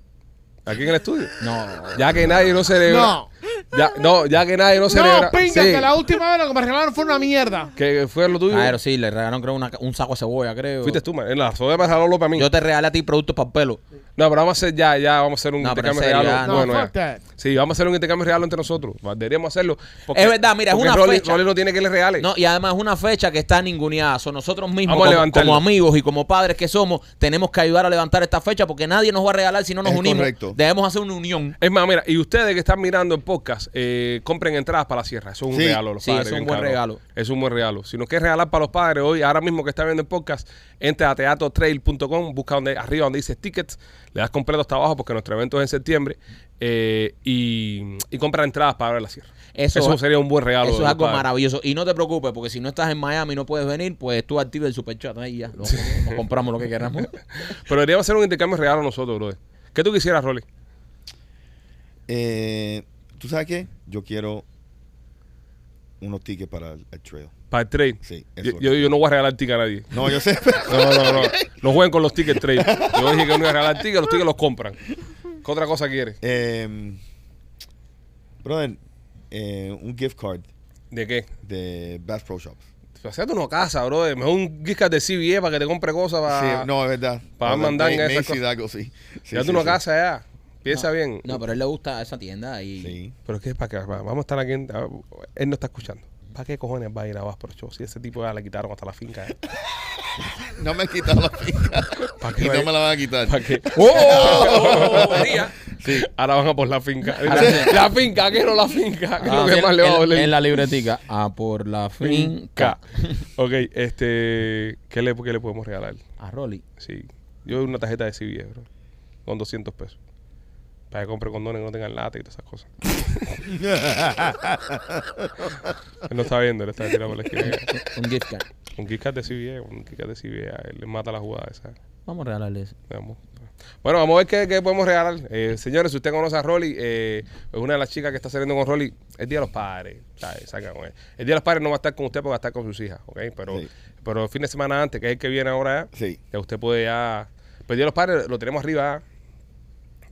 Aquí en el estudio. No. Ya que nadie no celebra. No. Ya, no, ya que nadie no celebra. No, pinga, Sí, que la última vez lo que me regalaron fue una mierda. que fue lo tuyo. Claro, sí, le regalaron creo una- un saco de cebolla, creo. Fuiste tú, man. En la soda me regaló López a mí. Yo te regalé a ti productos para el pelo. No, pero vamos a hacer ya, ya, vamos a hacer un No, pero en intercambio serio, ya, No, bueno, fuck ya. that. Sí, vamos a hacer un intercambio de regalos entre nosotros. Deberíamos hacerlo. porque- Es verdad, mira, es porque una Rolly, fecha. Rolly no tiene que le regale. No, y además es una fecha que está ninguneada. So, nosotros mismos, Vamos a como, amigos y como padres que somos, tenemos que ayudar a levantar esta fecha porque nadie nos va a regalar si no nos Es unimos. correcto. Debemos hacer una unión. Es más, mira, y ustedes que están mirando el podcast, eh, compren entradas para la sierra. Eso es un Sí. regalo a los Sí, padres. eso es un bien buen cabrón. regalo. Es un buen regalo. Si nos quieres regalar para los padres hoy, ahora mismo que está viendo el podcast, entra a teatrotrail.com, busca donde, arriba donde dice tickets, le das completo hasta abajo porque nuestro evento es en septiembre eh, y, y compra entradas para ver la sierra. Eso, Eso, sería un buen regalo. eso de es algo maravilloso. Y no te preocupes, porque si no estás en Miami y no puedes venir, pues tú activa el superchat ahí ya. Lo- nos compramos lo que queramos. Pero deberíamos hacer un intercambio de regalos nosotros, brother. ¿Qué tú quisieras, Rolly? Eh, ¿Tú sabes qué? Yo quiero unos tickets para el, el trail. Para el trade. Sí, Yo, eso. yo, yo no voy a regalar ticket a nadie. No, yo sé. No, no, no. No jueguen con los tickets trade. Yo dije que no iba a regalar tickets, los tickets los compran. ¿Qué otra cosa quieres? Eh, brother, eh, un gift card ¿De qué? de Bass Pro Shops. Hacete una casa, bro. Mejor un gift card de CBE para que te compre cosas para. sí, no, es verdad. para No, mandar Ma- esas cosas. algo, sí. Sí, sí, una sí. casa ya. Piensa bien. No, pero a él le gusta esa tienda y Sí. Pero es que es para que vamos a estar aquí. en- él no está escuchando. ¿Para qué cojones va a ir a Bass Pro Show? Si ese tipo ya le quitaron hasta la finca. ¿eh? No me han quitado la finca. ¿Para qué y va a no ir? me la van a quitar. ¿Para qué? ¡Oh! Bobería. Sí, ahora van a por la finca. La finca, ¿qué no la finca? ¿Qué es Ah, lo que más le va a en- doler? En la libretica. A por la finca. Ok, este. ¿qué le, ¿Qué le podemos regalar? A Rolly. Sí. Yo una tarjeta de CBE, bro. Con 200 pesos. Para que compre condones que no tengan lata y todas esas cosas. él no está viendo, él está tirando por la esquina. Un gift card. Un Kit Kat de CBE, un Kit Kat de CBE, a él le mata la jugada esa. Vamos a regalarle eso. Veamos. Bueno, vamos a ver qué, qué podemos regalar. Eh, señores, si usted conoce a Rolly, eh, es una de las chicas que está saliendo con Rolly. El Día de los Padres. ¿sabes? Salga con él. El Día de los Padres no va a estar con usted porque va a estar con sus hijas, ¿ok? Pero, Sí. pero el fin de semana antes, que es el que viene ahora, ya, Sí. ya usted puede ya... Pero el Día de los Padres lo tenemos arriba.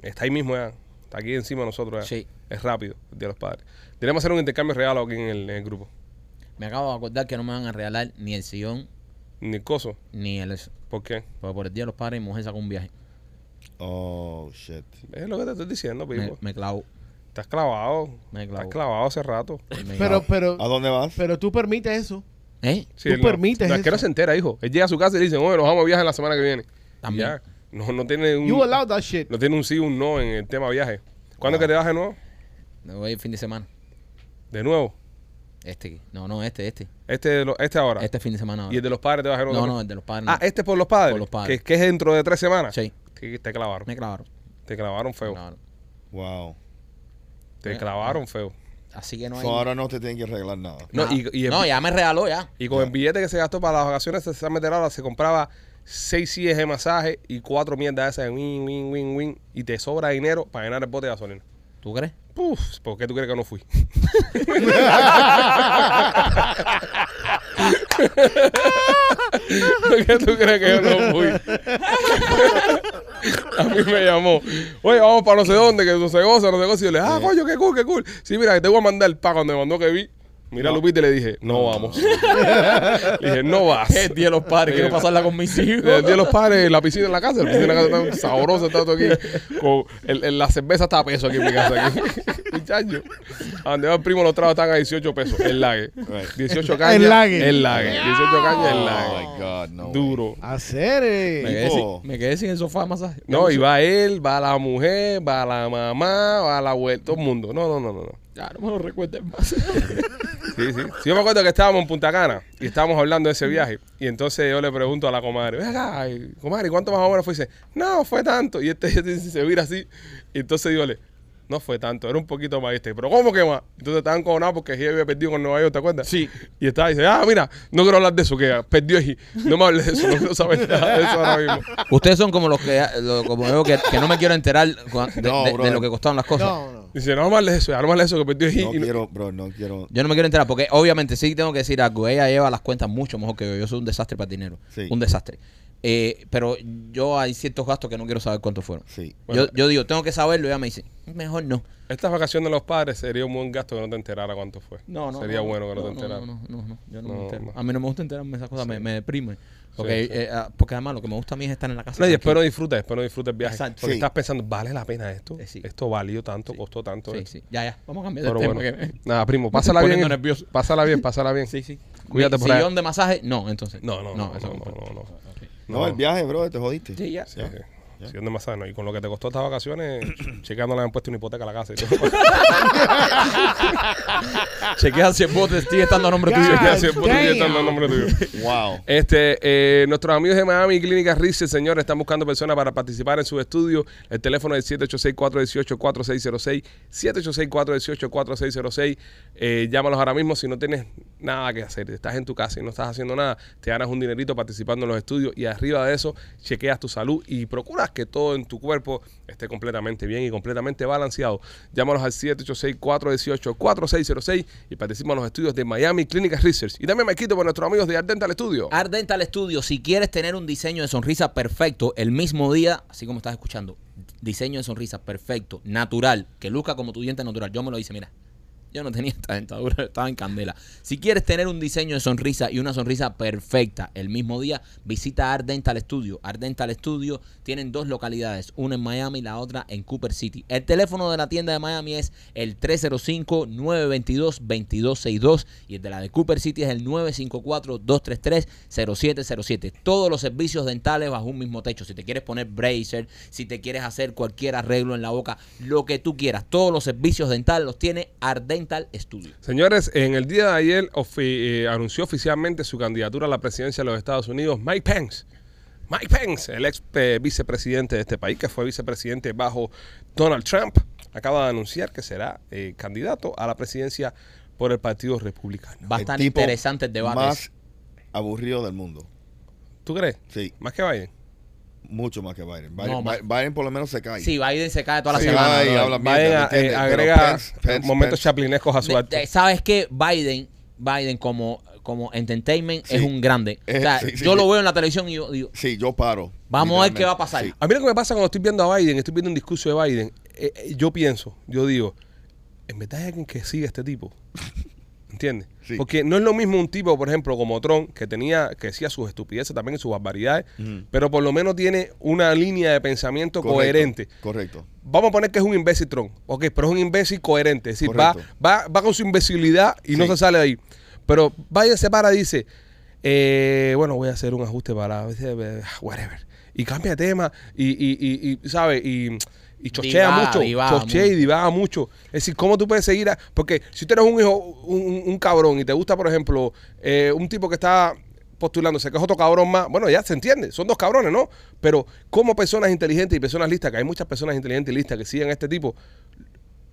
Está ahí mismo ya. Está aquí encima de nosotros ya. Sí. Es rápido, el Día de los Padres. Tenemos hacer un intercambio de regalo aquí en el, en el grupo. Me acabo de acordar que no me van a regalar ni el sillón Ni el coso. ni el eso. ¿Por qué? Porque por el día de los padres mi mujer sacó un viaje. Oh, shit. Es lo que te estoy diciendo, Me, Pipo. me clavó. Estás clavado. Me Estás clavó. clavado hace rato. Me Pero, clavó. pero, ¿A dónde vas? pero tú permites eso. ¿Eh? Sí, Tú él no- permites no, es que no se entera, hijo. Él llega a su casa y le dicen, oye, nos vamos a viajar la semana que viene. También. Ya. No, no tiene un, You allow that shit. no tiene un sí un no en el tema viaje. ¿Cuándo es que te vas de nuevo? Me voy el fin de semana. De nuevo. Este. No, no, este, este. Este, de lo- este ahora. Este fin de semana. ahora. Y el de los padres te vas de nuevo. No, también? no, el de los padres. Ah, este es por los padres. Por los padres. Que, que es dentro de tres semanas. Sí, Sí, te clavaron. me clavaron. Te clavaron feo. Clavaron. Wow. Te Eh, clavaron feo. Así que no hay. So, ahora no te tienen que regalar nada. No, nada. y, y el- no, ya me regaló ya. y con el billete que se gastó para las vacaciones de San Meterada se compraba seis sillas de masaje y cuatro mierdas esas de win, win, win, win. Y te sobra dinero para llenar el bote de gasolina. ¿Tú crees? Puf, ¿por qué tú crees que no fui? ¿Por qué tú crees que yo no fui? A mí me llamó. Oye, vamos para no sé dónde, que no se goza, no se goza. Y yo le dije, ah, coño, qué cool, qué cool. Sí, mira, que te voy a mandar el pago donde me mandó que vi. Mira, Lupita, y le dije, no vamos. le dije, no vas. El día de los padres, quiero pasarla con mis hijos. El día de los padres, la piscina en la casa, la piscina en la casa está sabrosa, está todo aquí. Con el, el- la cerveza está a peso aquí en mi casa. Aquí. Muchacho. A donde va el primo los tragos están a 18 pesos. El lague. Right. 18 cañas. El lague. El lague. 18 cañas, el Oh lague. my God, no. Duro. Hacer. Me eh. quedé, Tipo- sin, me quedé sin el sofá de masaje. No, y va él, va la mujer, va la mamá, va la abuela, todo el mundo. No, no, no, no. no. Ya, no me lo recuerdes más. Sí, sí. Sí, yo me acuerdo que estábamos en Punta Cana y estábamos hablando de ese viaje. Y entonces yo le pregunto a la comadre, ven acá, y, comadre, ¿cuánto más o menos fue? Y dice, no, fue tanto. Y este, este se mira así. Y entonces dígole, no fue tanto, era un poquito más. Este, pero ¿cómo que más? Entonces estaban cojonados porque G había perdido con Nueva York, ¿te acuerdas? Sí. Y estaba y dice, ah, mira, no quiero hablar de eso, que perdió y no me hables de eso, no quiero saber nada de eso ahora mismo. Ustedes son como los que, lo- como yo, que, que no me quiero enterar de, No, de- de brother. lo que costaron las cosas. No, no. Dice, no me hables de eso, ya no me hables de eso, que perdió y No y no- quiero, bro, no quiero. Yo no me quiero enterar porque obviamente sí tengo que decir algo. Ella lleva las cuentas mucho mejor que yo. Yo soy un desastre para el dinero. Sí. Un desastre. Eh, pero yo hay ciertos gastos que no quiero saber cuántos fueron. Sí. Bueno. yo, yo digo, tengo que saberlo y ella me dice, mejor no. Estas vacaciones de los padres sería un buen gasto que no te enterara cuánto fue. No, no. Sería no, bueno que no, te enterara. No, no, no, no, yo no, No, me entero. no. A mí no me gusta enterarme de esas cosas, me, me deprime. Porque, Sí, sí. eh, ah, porque además lo que me gusta a mí es estar en la casa. No, y después no disfrutas, después no disfrutas el viaje. Exacto. Porque Sí. estás pensando, ¿vale la pena esto? Eh, sí. Esto valió tanto, Sí. costó tanto. Sí, esto? sí. Ya, ya. Vamos a cambiar de Pero tema. bueno, que- nada, primo, pásala bien. nervioso. Pásala bien, pásala bien. Sí, sí. Cuídate Mi por ahí. Sillón de masaje, no, entonces. No, no, no, no, no, no. No, el viaje, bro, te jodiste. Sí, ya. ¿Dónde más sano? Y con lo que te costó estas vacaciones, checando le han puesto una hipoteca a la casa y todo. Chequea si el bote sigue estando a nombre tuyo. Chequea si el damn. billete anda en nombre tuyo. Wow. Este, eh, nuestros amigos de Miami Clínica Research, señores, están buscando personas para participar en su estudio. El teléfono es 786-418-4606. 786-418-4606. Eh, llámalos ahora mismo si no tienes nada que hacer. Estás en tu casa y no estás haciendo nada, te ganas un dinerito participando en los estudios y arriba de eso chequeas tu salud y procuras que todo en tu cuerpo esté completamente bien y completamente balanceado. Llámanos al 786-418-4606 y participa en los estudios de Miami Clinic Research. Y también me quito por nuestros amigos de Ardental Studio. Art Dental Studio, si quieres tener un diseño de sonrisa perfecto el mismo día, así como estás escuchando, diseño de sonrisa perfecto, natural, que luzca como tu diente natural. Yo me lo hice, mira. Yo no tenía esta dentadura, estaba en candela. Si quieres tener un diseño de sonrisa y una sonrisa perfecta el mismo día, visita Art Dental Studio. Art Dental Studio tienen dos localidades, una en Miami y la otra en Cooper City. El teléfono de la tienda de Miami es el 305-922-2262 y el de la de Cooper City es el 954-233-0707. Todos los servicios dentales bajo un mismo techo. Si te quieres poner bracer, si te quieres hacer cualquier arreglo en la boca, lo que tú quieras. Todos los servicios dentales los tiene Art Dental Studio. Señores, en el día de ayer ofi- eh, anunció oficialmente su candidatura a la presidencia de los Estados Unidos, Mike Pence. Mike Pence, el ex eh, vicepresidente de este país, que fue vicepresidente bajo Donald Trump, acaba de anunciar que será eh, candidato a la presidencia por el Partido Republicano. Va a El estar tipo interesante el debate. Más aburrido del mundo. ¿Tú crees? Sí, Más que Biden. Mucho más que Biden. Biden, No, más- Biden- Biden por lo menos se cae. Sí, Biden se cae toda la Se semana. cae y brother. habla Biden mierda, ¿me eh, agrega Pence- Pence- momentos Pence- chaplinescos a su De- arte. de- ¿Sabes qué? Biden, Biden como, como entertainment Sí. es un grande. Eh, o sea, sí, sí, yo sí. lo veo en la televisión y yo digo, Sí, yo paro. Vamos a ver qué va a pasar. Sí. A mí lo que me pasa cuando estoy viendo a Biden, estoy viendo un discurso de Biden, eh, eh, yo pienso, yo digo, en verdad hay alguien que sigue a este tipo. ¿Entiendes? Sí. Porque no es lo mismo un tipo, por ejemplo, como Trump, que tenía, que decía sus estupideces también y sus barbaridades, pero por lo menos tiene una línea de pensamiento Correcto, coherente. Correcto. Vamos a poner que es un imbécil Trump, ok, pero es un imbécil coherente, es decir, va, Correcto. va, va con su imbecilidad y no se sale de ahí. Pero Biden se para y dice, eh, bueno, voy a hacer un ajuste para, whatever, y cambia de tema y, y, y, y ¿sabe? Y, y chochea Divaga, mucho, divaga chochea y divaga mucho. Es decir, ¿cómo tú puedes seguir? a- porque si tú eres un hijo, un, un- un cabrón y te gusta, por ejemplo, eh, un tipo que está postulándose, que es otro cabrón más, bueno, ya se entiende, son dos cabrones, ¿no? Pero como personas inteligentes y personas listas, que hay muchas personas inteligentes y listas que siguen a este tipo,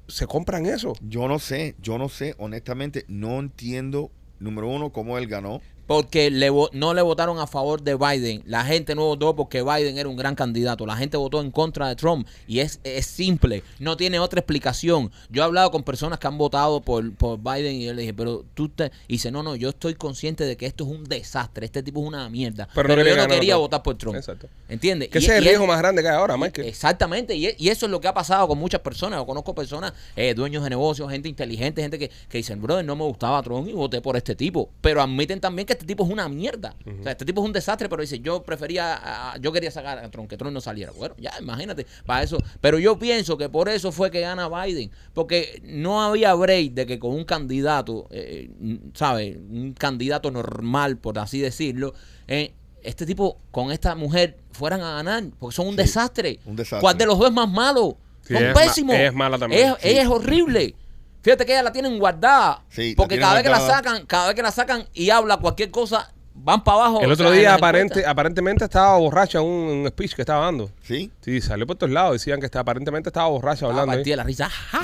se compran eso. Yo no sé, yo no sé, honestamente, no entiendo, número uno, cómo él ganó. Porque le, no le votaron a favor de Biden. La gente no votó porque Biden era un gran candidato. La gente votó en contra de Trump. Y es, es simple. No tiene otra explicación. Yo he hablado con personas que han votado por, por Biden y yo le dije, pero tú te... Y dice, no, no, yo estoy consciente de que esto es un desastre. Este tipo es una mierda. Pero Pero, no quería yo no quería votar por Trump. Exacto. ¿Entiendes? Que ese es el riesgo más grande que hay ahora, Michael. Exactamente, y, y eso es lo que ha pasado con muchas personas. Yo conozco personas, eh, dueños de negocios, gente inteligente, gente que, que dicen, brother, no me gustaba Trump y voté por este tipo. Pero admiten también que este tipo es una mierda. O sea, este tipo es un desastre, pero dice, yo prefería, a- yo quería sacar a Trump, que Trump no saliera. Bueno, ya, imagínate, para eso. Pero yo pienso que por eso fue que gana Biden, porque no había break de que con un candidato, eh, ¿sabes? Un candidato normal, por así decirlo, eh, este tipo con esta mujer fueran a ganar, porque son un Sí, desastre. un desastre. ¿Cuál de los dos es más malo? Sí, son es ma- pésimos. es mala también, Ella, sí. ella es horrible. Fíjate que ella la tienen guardada. Sí, porque tienen cada vez que la sacan, cada vez que la sacan y habla cualquier cosa, van para abajo. El o otro sea, día aparente, aparentemente estaba borracha en un, un speech que estaba dando. ¿Sí? Sí, salió por todos lados. Decían que está- aparentemente estaba borracha Ah, hablando. partida la risa. Ja.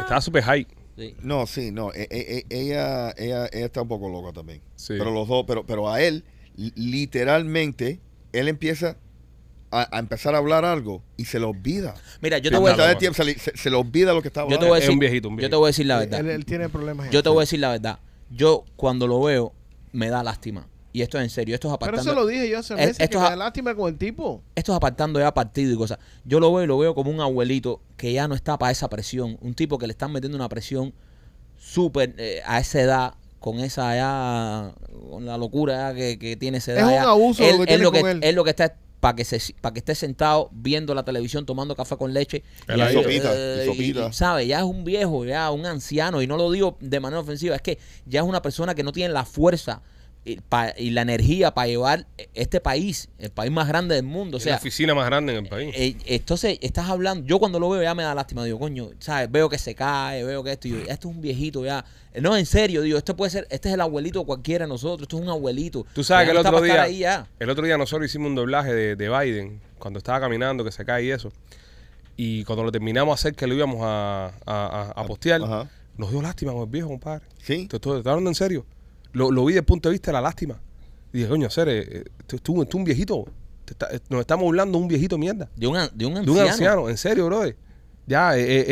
Estaba súper high. Sí. No, sí, no. e- e- e- ella, ella, ella está un poco loca también. Sí. Pero los dos, pero, pero a él, li- literalmente, él empieza a, a empezar a hablar algo y se le olvida. Mira, yo te voy a decir- tiempo se, le- se- se le olvida lo que estaba yo te hablando. voy a Es decir, un viejito, un yo te voy a decir la verdad. Él, él tiene problemas. Yo te voy a decir la verdad. Yo cuando lo veo me da lástima. Y esto es en serio, esto es Pero apartando. eso lo dije yo hace meses, esto que es me da lástima con el tipo. esto es apartando ya partido y cosas. Yo lo veo y lo veo como un abuelito que ya no está para esa presión. Un tipo que le están metiendo una presión súper eh, a esa edad, con esa ya, con la locura ya que, que tiene esa Es edad. un ya. abuso lo él, que él tiene lo con que, él. él lo que está para que se para que esté sentado viendo la televisión tomando café con leche El ahí, sopita, eh, y sopita. y, sabe ya es un viejo ya un anciano y no lo digo de manera ofensiva es que ya es una persona que no tiene la fuerza y, pa- y la energía para llevar este país el país más grande del mundo o Es la oficina más grande en el país. eh, entonces estás hablando, yo cuando lo veo ya me da lástima, digo, coño, ¿sabes? Veo que se cae, veo que esto, y yo, esto es un viejito ya. Eh, No, en serio, digo, esto puede ser, este es el abuelito de cualquiera de nosotros, esto es un abuelito. Tú sabes que el otro para estar día, ahí ya. el otro día nosotros hicimos un doblaje de, de Biden cuando estaba caminando, que se cae y eso. Y cuando lo terminamos a hacer, que lo íbamos a, a, a- a postear, Ajá. nos dio lástima con el viejo, compadre. Sí. Te te estoy hablando en serio. Lo, lo vi desde el punto de vista de la lástima. Y dije, coño, ser, eh, tú, tú, tú un viejito. te está- eh, nos estamos burlando de un viejito mierda. De un, de un De anciano. un anciano, en serio, brother. Ya, eh, eh,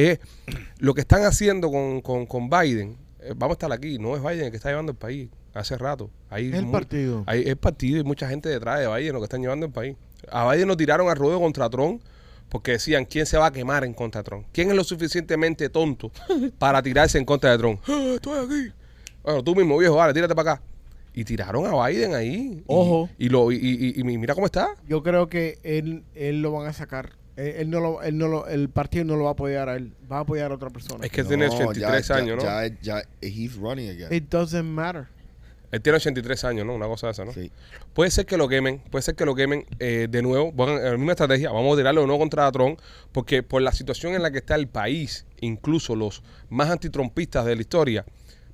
eh, lo que están haciendo con, con, con Biden, eh, vamos a estar aquí, no es Biden el que está llevando el país hace rato. Hay Es el partido. Hay el partido y mucha gente detrás de Biden lo que están llevando el país. A Biden lo tiraron al ruedo contra Trump porque decían, ¿quién se va a quemar en contra de Trump? ¿Quién es lo suficientemente tonto para tirarse en contra de Trump? "Ah, estoy aquí. Bueno, tú mismo, viejo, dale, tírate para acá. Y tiraron a Biden ahí. Y- Ojo. Y, lo, y, y- y mira cómo está. Yo creo que él, él lo van a sacar. Él, él no lo, él no lo, el partido no lo va a apoyar a él. Va a apoyar a otra persona. Es que tiene No, 83 ya- años, ¿no? Ya, ya, he's running again. It doesn't matter. Él tiene 83 años, ¿no? Una cosa de esa, ¿no? Sí. Puede ser que lo quemen, puede ser que lo quemen eh, de nuevo. Bueno, la misma estrategia, vamos a tirarlo de nuevo contra Trump, porque por la situación en la que está el país, incluso los más antitrumpistas de la historia,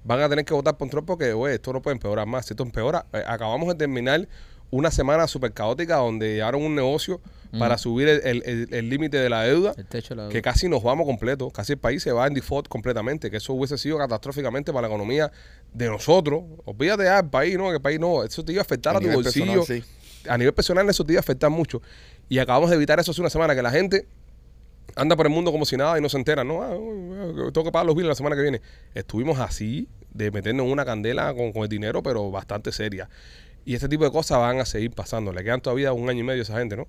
van a tener que votar por Trump porque, güey, esto no puede empeorar más. Si esto empeora, eh, acabamos de terminar una semana súper caótica donde llevaron un negocio para subir el- el- el- el límite de la deuda El techo de la que casi nos vamos completo, casi el país se va en default completamente, que eso hubiese sido catastróficamente para la economía de nosotros. Olvídate ya del país, no, que el país no, eso te iba a afectar a, A tu bolsillo. personal, sí. A nivel personal eso te iba a afectar mucho. Y acabamos de evitar eso hace una semana, que la gente anda por el mundo como si nada y no se entera, no, ah, tengo que pagar los billes la semana que viene. Estuvimos así, de meternos en una candela con, con el dinero, pero bastante seria. Y este tipo de cosas van a seguir pasando. Le quedan todavía un año y medio a esa gente, ¿no?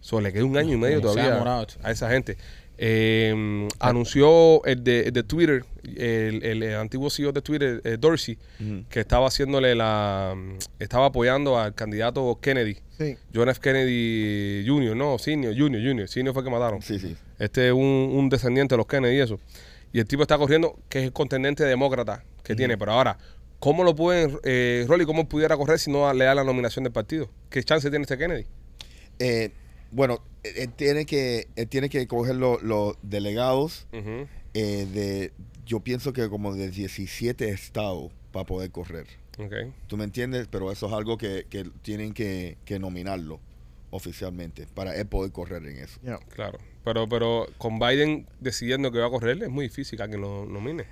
So, le queda un año y medio todavía a esa gente. Eh, anunció el de, el de Twitter, el, el- el antiguo CEO de Twitter, eh, Dorsey, que estaba haciéndole la. estaba apoyando al candidato Kennedy, Sí. John F. Kennedy Jr., no, Senior, Junior, Junior. Senior fue el que mataron. Sí, sí. Este es un, un descendiente de los Kennedy y eso. Y el tipo está corriendo, que es el contendente demócrata que tiene. Pero ahora, ¿cómo lo pueden, eh, Rolly, cómo pudiera correr si no le da la nominación del partido? ¿Qué chance tiene este Kennedy? Eh, bueno, él, tiene que, él tiene que coger lo- los delegados Ujú. eh, de, yo pienso que como de 17 estados para poder correr. Ok. ¿Tú me entiendes? Pero eso es algo que, que tienen que, que nominarlo oficialmente para él poder correr en eso. Yeah. Claro. Pero, pero con Biden decidiendo que va a correr, es muy difícil que alguien lo nomine.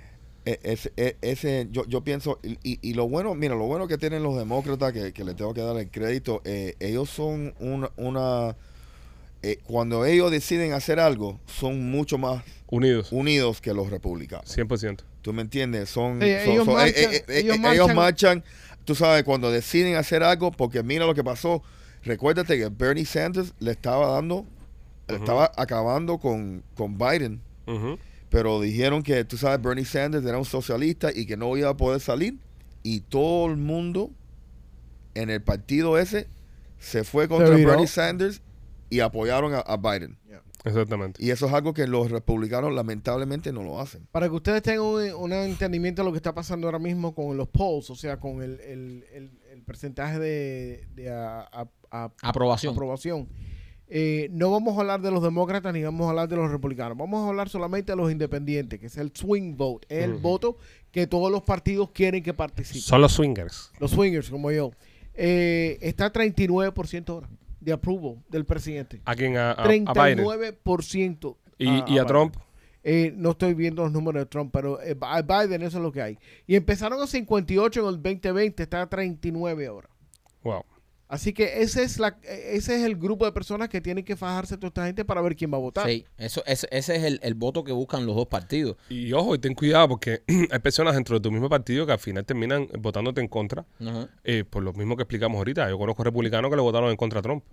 E- Ese, e- ese yo, yo pienso, y, y- y lo bueno, mira, lo bueno que tienen los demócratas, que, que le tengo que dar el crédito, eh, ellos son una, una eh, cuando ellos deciden hacer algo, son mucho más Unidos. unidos que los republicanos. 100%. ¿Tú me entiendes? Son, Sí, son- ellos son- marchan- eh, eh, ellos marchan- ellos marchan, tú sabes, cuando deciden hacer algo, porque mira lo que pasó. Recuérdate que Bernie Sanders le estaba dando, le estaba acabando con, con Biden, pero dijeron que, tú sabes, Bernie Sanders era un socialista y que no iba a poder salir. Y todo el mundo en el partido ese se fue contra. Bernie Sanders y apoyaron a, a Biden. Exactamente. Y eso es algo que los republicanos lamentablemente no lo hacen. Para que ustedes tengan un, un entendimiento de lo que está pasando ahora mismo con los polls, o sea, con el, el- el- el porcentaje de, de a- a- a- Aprobación. aprobación. Eh, no vamos a hablar de los demócratas ni vamos a hablar de los republicanos. Vamos a hablar solamente de los independientes, que es el swing vote. Es el voto que todos los partidos quieren que participen. Son los swingers. los swingers, como yo. Eh, está 39% ahora de approval del presidente. ¿A quién? A, a- a Biden. 39%. ¿Y, y a. Trump? Eh, no estoy viendo los números de Trump, pero eh, a Biden eso es lo que hay. Y empezaron a 58 en el 2020, está a 39 ahora. Wow. Así que ese es, la, ese es el grupo de personas que tienen que fajarse toda esta gente para ver quién va a votar. Sí, eso, ese, ese es el, el voto que buscan los dos partidos. Y ojo, y ten cuidado porque hay personas dentro de tu mismo partido que al final terminan votándote en contra Ajá. eh, por lo mismo que explicamos ahorita. Yo conozco republicanos que le votaron en contra a Trump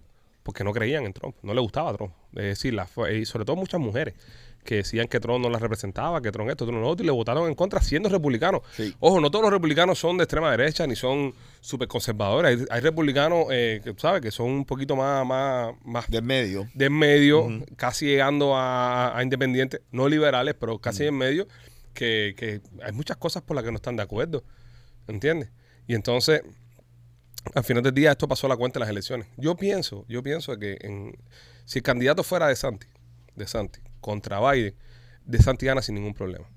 porque no creían en Trump, no le gustaba Trump. Es decir, la, fue- y sobre todo muchas mujeres que decían que Trump no las representaba, que Trump esto, Trump lo otro, y le votaron en contra siendo republicanos. Sí. Ojo, no todos los republicanos son de extrema derecha ni son súper conservadores. Hay, hay republicanos eh, que, ¿sabes? que son un poquito más, más, más Del medio. de en medio, casi llegando a, a independientes, no liberales, pero casi en medio, que, que hay muchas cosas por las que no están de acuerdo. ¿Entiendes? Y entonces, al final del día, esto pasó a la cuenta en las elecciones. Yo pienso, yo pienso que en- si el candidato fuera de Santi, de Santi, contra Biden, de Santi gana sin ningún problema.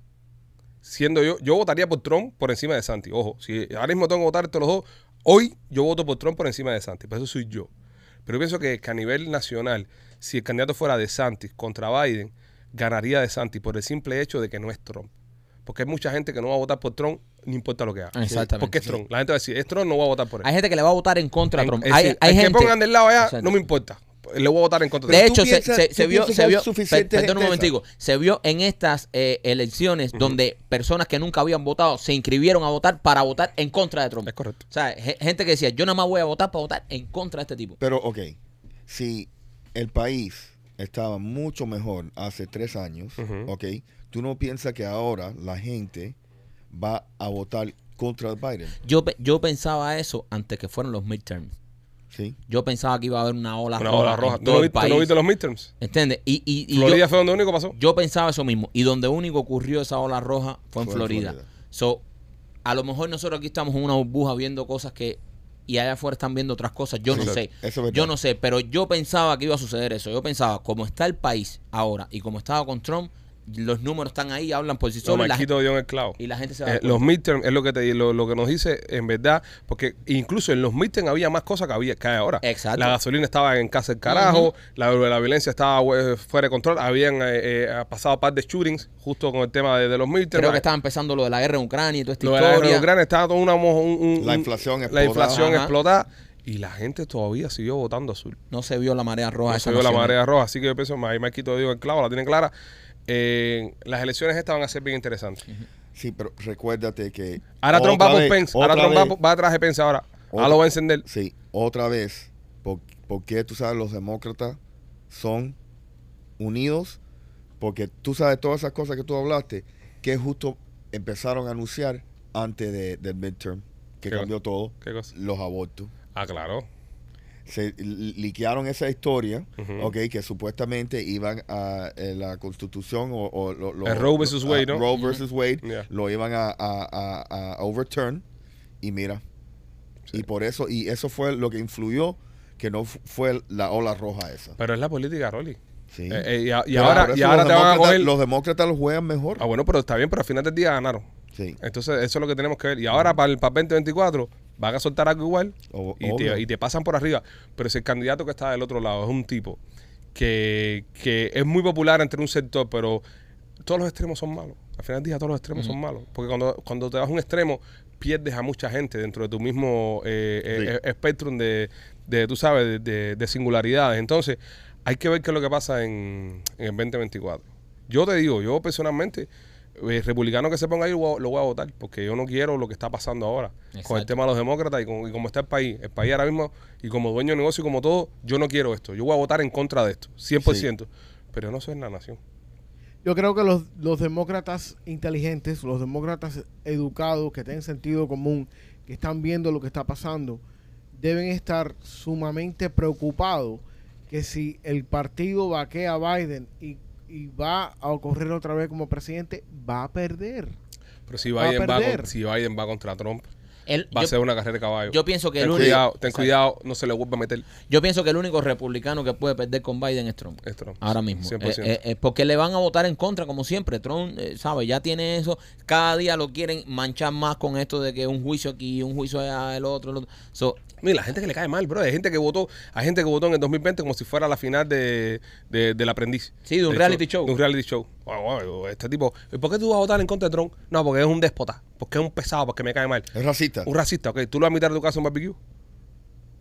Siendo yo, yo votaría por Trump por encima de Santi. Ojo, si ahora mismo tengo que votar entre los dos, hoy yo voto por Trump por encima de Santi. Pero eso soy yo. Pero yo pienso que, que a nivel nacional, si el candidato fuera de Santis contra Biden, ganaría de Santis por el simple hecho de que no es Trump. Porque hay mucha gente que no va a votar por Trump no importa lo que haga. Exactamente. Porque es Trump. La gente va a decir, es Trump, no voy a votar por él. Hay gente que le va a votar en contra a Trump. Hay, hay el gente. que pongan del lado allá, no me importa. Le voy a votar en contra De hecho, se, piensas- se- tú se vio, se vio, perdón un momentico, se vio en estas eh, elecciones donde personas que nunca habían votado se inscribieron a votar para votar en contra de Trump. Es correcto. O sea, ge- gente que decía, yo nada más voy a votar para votar en contra de este tipo. Pero, ok, si el país estaba mucho mejor hace tres años, ok, tú no piensas que ahora la gente va a votar contra Biden, Yo, pe- yo pensaba eso antes que fueran los midterms. ¿Sí? Yo pensaba que iba a haber una ola Una roja, ola roja. en ¿Tú todo no, el viste, tú viste los midterms? ¿Entiendes? Y, y, y Florida yo, fue donde único pasó. yo pensaba eso mismo. Y donde único ocurrió esa ola roja fue en Fue en Florida. Florida. So, a lo mejor nosotros aquí estamos en una burbuja viendo cosas que... Y allá afuera están viendo otras cosas. Yo Sí, no sé. eso es verdad. Yo no sé. Pero yo pensaba que iba a suceder eso. Yo pensaba, como está el país ahora y como estaba con Trump, los números están ahí, hablan por sí Los solos. y la Marquitos dio en el clavo. y la gente se va a Eh, dar los midterms es lo que te lo, lo que nos dice en verdad, porque incluso en los midterms había más cosas que había que hay ahora. Exacto. La gasolina estaba en casa del carajo, la, la violencia estaba eh, fuera de control, habían eh, eh, pasado un par de shootings justo con el tema de, de los midterms. Creo que estaba empezando lo de la guerra en Ucrania y toda esta Lo de la historia. guerra de Ucrania estaba toda una un- un- La un- inflación la inflación Ajá. explotada y la gente todavía siguió votando azul. No se vio la marea roja. No esa se vio la marea roja, así que yo pienso, ahí Marquito dio el clavo, la tienen clara. Eh, las elecciones estas van a ser bien interesantes. Sí, pero recuérdate que... Ahora Trump va por Pence. Ahora Trump va, vez- va atrás de Pence ahora. Lo va a encender. Sí, otra vez, ¿por, por qué tú sabes los demócratas son unidos? Porque tú sabes todas esas cosas que tú hablaste, que justo empezaron a anunciar antes de, del midterm, que ¿Qué cambió todo, ¿Qué cosa? los abortos. Ah, claro. Se li- liquearon esa historia, Ujú. ok, que supuestamente iban a eh, la constitución o, o lo- Roe versus Wade, ¿no? Roe versus Wade, Yeah. lo iban a, a- a- a overturn y mira, Sí. y por eso, y eso fue lo que influyó que no fu- fue la ola roja esa. Pero es la política, Rolly. Sí. Eh, eh, y, a- y Pero ahora, y ahora los te van a coger. Los demócratas lo juegan mejor. Ah, bueno, pero está bien, pero al final del día ganaron. Sí. Entonces, eso es lo que tenemos que ver. Y ahora para el, para el 2024 van a soltar algo igual O- y te, y te pasan por arriba. Pero si el candidato que está del otro lado es un tipo que, que es muy popular entre un sector, pero todos los extremos son malos. Al final del día todos los extremos son malos. Porque cuando, cuando te vas a un extremo, pierdes a mucha gente dentro de tu mismo eh, eh, Sí. espectrum de, de, tú sabes, de, de- de singularidades. Entonces, hay que ver qué es lo que pasa en, en el 2024. Yo te digo, yo personalmente, eh, republicano que se ponga ahí, lo voy a- lo voy a votar, porque yo no quiero lo que está pasando ahora con el tema de los demócratas y, con, y como está el país. El país ahora mismo, y como dueño de negocio y como todo, yo no quiero esto. Yo voy a votar en contra de esto, 100%. Pero yo no soy la nación. Yo creo que los, los demócratas inteligentes, los demócratas educados, que tienen sentido común, que están viendo lo que está pasando, deben estar sumamente preocupados que si el partido vaquea a Biden y, y va a ocurrir otra vez como presidente, va a perder. Pero si Va a Biden va, perder. con- si Biden va contra Trump, El- va a ser una carrera de caballo. yo pienso que ten el único, cuidado, ten cuidado, no se le vuelva a meter yo pienso que el único republicano que puede perder con Biden es Trump. es Trump. Ahora mismo. 100%. Eh, eh, eh, porque le van a votar en contra, como siempre. Trump, ¿sabe? Ya tiene eso. Cada día lo quieren manchar más con esto de que un juicio aquí, un juicio allá, el otro, el otro. So, Mira, la gente que le cae mal, bro. Hay gente que votó, hay gente que votó en el 2020 como si fuera la final de, de- del aprendiz. Sí, de un reality show. De un reality show. Bueno, este tipo, ¿y ¿por qué tú vas a votar en contra de Trump? No, porque es un déspota, porque es un pesado, porque me cae mal. Es racista. Un racista, ok. ¿Tú lo vas a invitar a tu casa a un barbecue?